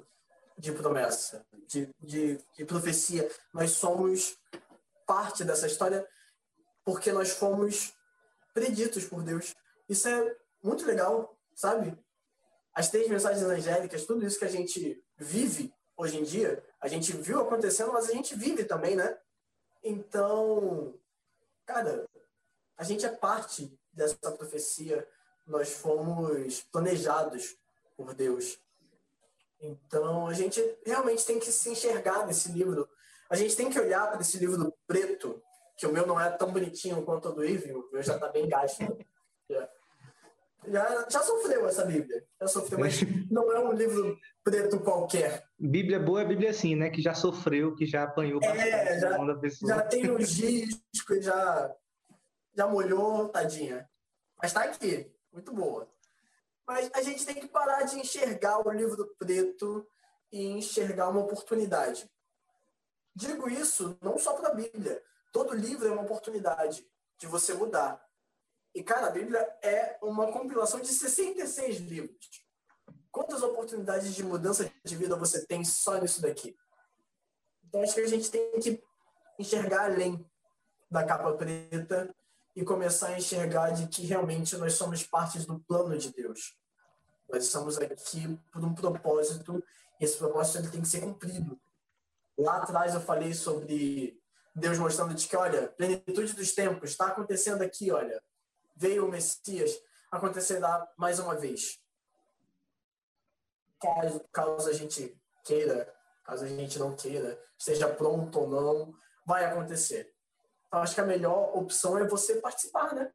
de promessa, de, de, de profecia. Nós somos parte dessa história porque nós fomos preditos por Deus. Isso é muito legal, sabe? As três mensagens angélicas, tudo isso que a gente vive hoje em dia, a gente viu acontecendo, mas a gente vive também, né? Então, cara, a gente é parte dessa profecia, nós fomos planejados por Deus. Então, a gente realmente tem que se enxergar nesse livro. A gente tem que olhar para esse livro preto, que o meu não é tão bonitinho quanto o do Ivan, o meu já está bem gasto. Já já, já sofreu essa Bíblia. Já sofreu, mas não é um livro preto qualquer. Bíblia boa é Bíblia assim, né? Que já sofreu, que já apanhou é, já, já tem os discos, já, já molhou, tadinha. Mas tá aqui, muito boa. Mas a gente tem que parar de enxergar o livro preto e enxergar uma oportunidade. Digo isso não só para a Bíblia. Todo livro é uma oportunidade de você mudar. E, cara, a Bíblia é uma compilação de 66 livros. Quantas oportunidades de mudança de vida você tem só nisso daqui? Então, acho que a gente tem que enxergar além da capa preta e começar a enxergar de que realmente nós somos partes do plano de Deus. Nós estamos aqui por um propósito e esse propósito ele tem que ser cumprido. Lá atrás eu falei sobre Deus mostrando de que, olha, plenitude dos tempos está acontecendo aqui, olha veio o Messias, acontecerá mais uma vez. Caso, caso a gente queira, caso a gente não queira, esteja pronto ou não, vai acontecer. Então, acho que a melhor opção é você participar, né?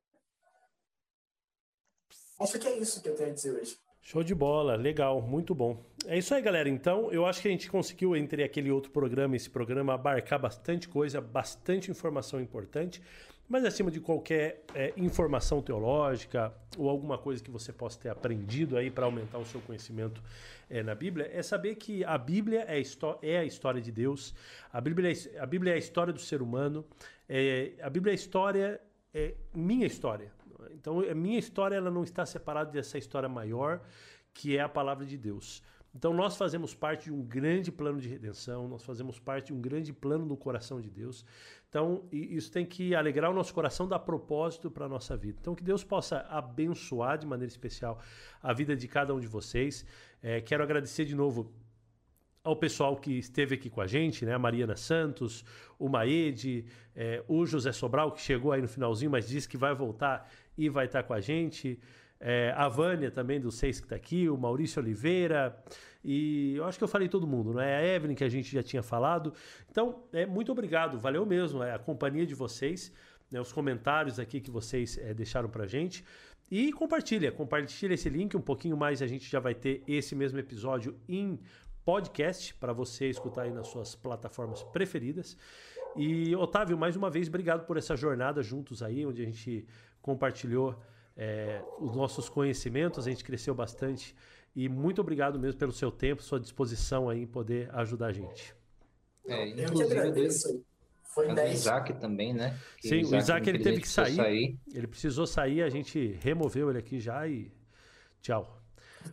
Acho que é isso que eu tenho a dizer hoje. Show de bola, legal, muito bom. É isso aí, galera. Então, eu acho que a gente conseguiu, entre aquele outro programa e esse programa, abarcar bastante coisa, bastante informação importante. Mas acima de qualquer é, informação teológica ou alguma coisa que você possa ter aprendido aí para aumentar o seu conhecimento é, na Bíblia, é saber que a Bíblia é, é, a história de Deus, a Bíblia é, a Bíblia é a história do ser humano, é, a Bíblia é a história, é minha história. Então, a minha história ela não está separada dessa história maior, que é a palavra de Deus. Então nós fazemos parte de um grande plano de redenção, nós fazemos parte de um grande plano no coração de Deus. Então, isso tem que alegrar o nosso coração, dar propósito para a nossa vida. Então, que Deus possa abençoar de maneira especial a vida de cada um de vocês. É, quero agradecer de novo ao pessoal que esteve aqui com a gente, né? A Mariana Santos, o Maede, é, o José Sobral, que chegou aí no finalzinho, mas disse que vai voltar e vai estar com a gente. É, a Vânia também, do Seis que está aqui, o Maurício Oliveira, e eu acho que eu falei todo mundo, não é? A Evelyn, que a gente já tinha falado. Então, é, muito obrigado, valeu mesmo é, a companhia de vocês, né, os comentários aqui que vocês é, deixaram pra gente. E compartilha, compartilha esse link, um pouquinho mais a gente já vai ter esse mesmo episódio em podcast para você escutar aí nas suas plataformas preferidas. E Otávio, mais uma vez, obrigado por essa jornada juntos aí, onde a gente compartilhou é, os nossos conhecimentos, a gente cresceu bastante. E muito obrigado mesmo pelo seu tempo, sua disposição aí em poder ajudar a gente. É, inclusive, desse, foi 10. O Isaac também, né? Que Sim, o Isaac, o Isaac ele teve que sair, sair, Ele precisou sair, a gente removeu ele aqui já e tchau.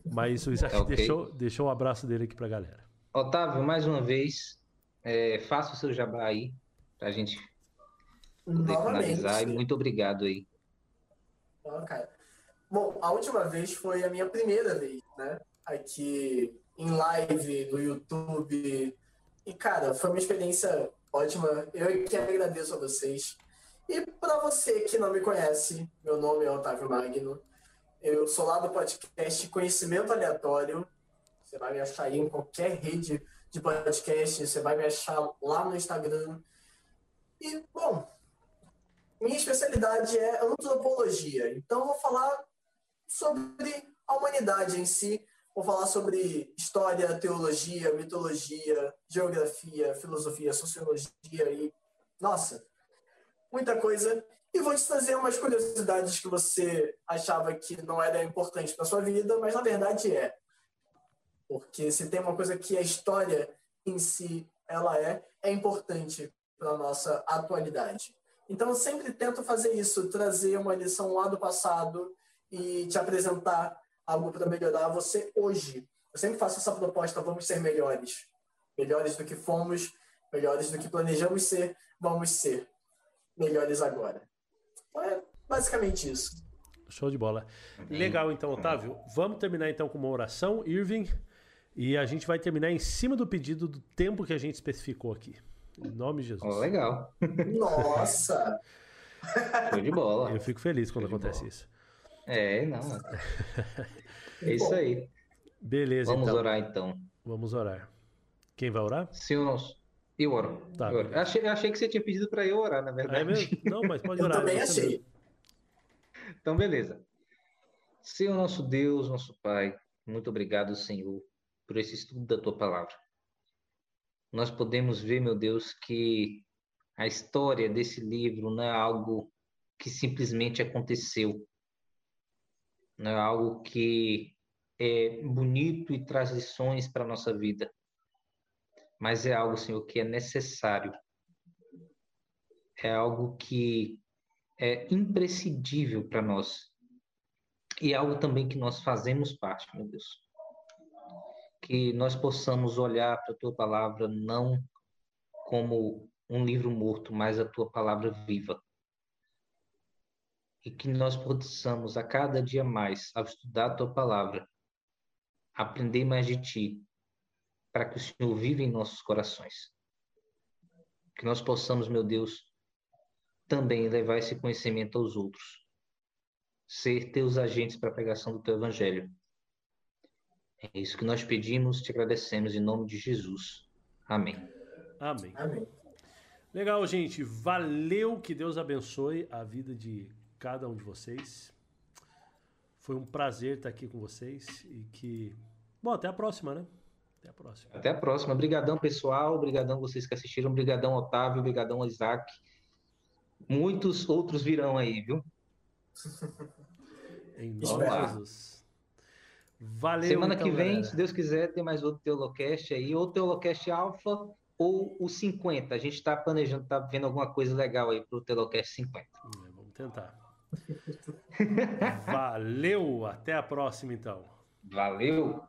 Mas o Isaac okay. deixou, deixou o um abraço dele aqui pra galera. Otávio, mais uma vez, é, faça o seu jabá aí, pra gente poder finalizar. E muito obrigado aí. Oh, cara. Bom, a última vez foi a minha primeira vez, né? Aqui em live no YouTube. E, cara, foi uma experiência ótima. Eu que agradeço a vocês. E para você que não me conhece, meu nome é Otávio Magno. Eu sou lá do podcast Conhecimento Aleatório. Você vai me achar aí em qualquer rede de podcast. Você vai me achar lá no Instagram. E, bom, minha especialidade é antropologia. Então, vou falar sobre a humanidade em si. Vou falar sobre história, teologia, mitologia, geografia, filosofia, sociologia e, nossa, muita coisa. E vou te trazer umas curiosidades que você achava que não era importante para sua vida, mas na verdade é. Porque se tem uma coisa que a história em si ela é, é importante para nossa atualidade. Então eu sempre tento fazer isso, trazer uma lição lá do passado e te apresentar algo para melhorar você hoje. Eu sempre faço essa proposta: vamos ser melhores. Melhores do que fomos, melhores do que planejamos ser, vamos ser melhores agora. Então é basicamente isso. Show de bola. Legal, então, Otávio. Vamos terminar então com uma oração, Irving. E a gente vai terminar em cima do pedido do tempo que a gente especificou aqui. Em nome de Jesus. Oh, legal. Nossa! Show de bola. Eu fico feliz quando acontece isso. É, não. É isso aí. Beleza, Vamos então. orar então. Vamos orar. Quem vai orar? Senhor nosso. Eu oro. Tá. Eu, oro. Eu achei, eu achei que você tinha pedido para eu orar, na verdade. É mesmo? Não, mas pode orar. eu também achei. Então, beleza. Senhor nosso Deus, nosso Pai, muito obrigado, Senhor, por esse estudo da tua palavra. Nós podemos ver, meu Deus, que a história desse livro não é algo que simplesmente aconteceu, não é algo que é bonito e traz lições para a nossa vida, mas é algo, Senhor, que é necessário. É algo que é imprescindível para nós. E é algo também que nós fazemos parte, meu Deus. Que nós possamos olhar para a tua palavra não como um livro morto, mas a tua palavra viva e que nós possamos a cada dia mais, ao estudar a tua palavra, aprender mais de ti, para que o Senhor viva em nossos corações. Que nós possamos, meu Deus, também levar esse conhecimento aos outros, ser teus agentes para a pregação do teu evangelho. É isso que nós pedimos, te agradecemos em nome de Jesus. Amém. Amém. Amém. Legal, gente. Valeu. Que Deus abençoe a vida de cada um de vocês. Foi um prazer estar aqui com vocês e que. Bom, até a próxima, né? Até a próxima. Até a próxima. Obrigadão, pessoal. Obrigadão vocês que assistiram. Obrigadão, Otávio. Obrigadão, Isaac. Muitos outros virão aí, viu? em nome de Jesus. Valeu. Semana então, que vem, galera. se Deus quiser, tem mais outro Teolocast aí, ou Teolocast Alpha ou o 50. A gente está planejando, está vendo alguma coisa legal aí para o Teolocast 50. É, vamos tentar. Valeu, até a próxima então. Valeu.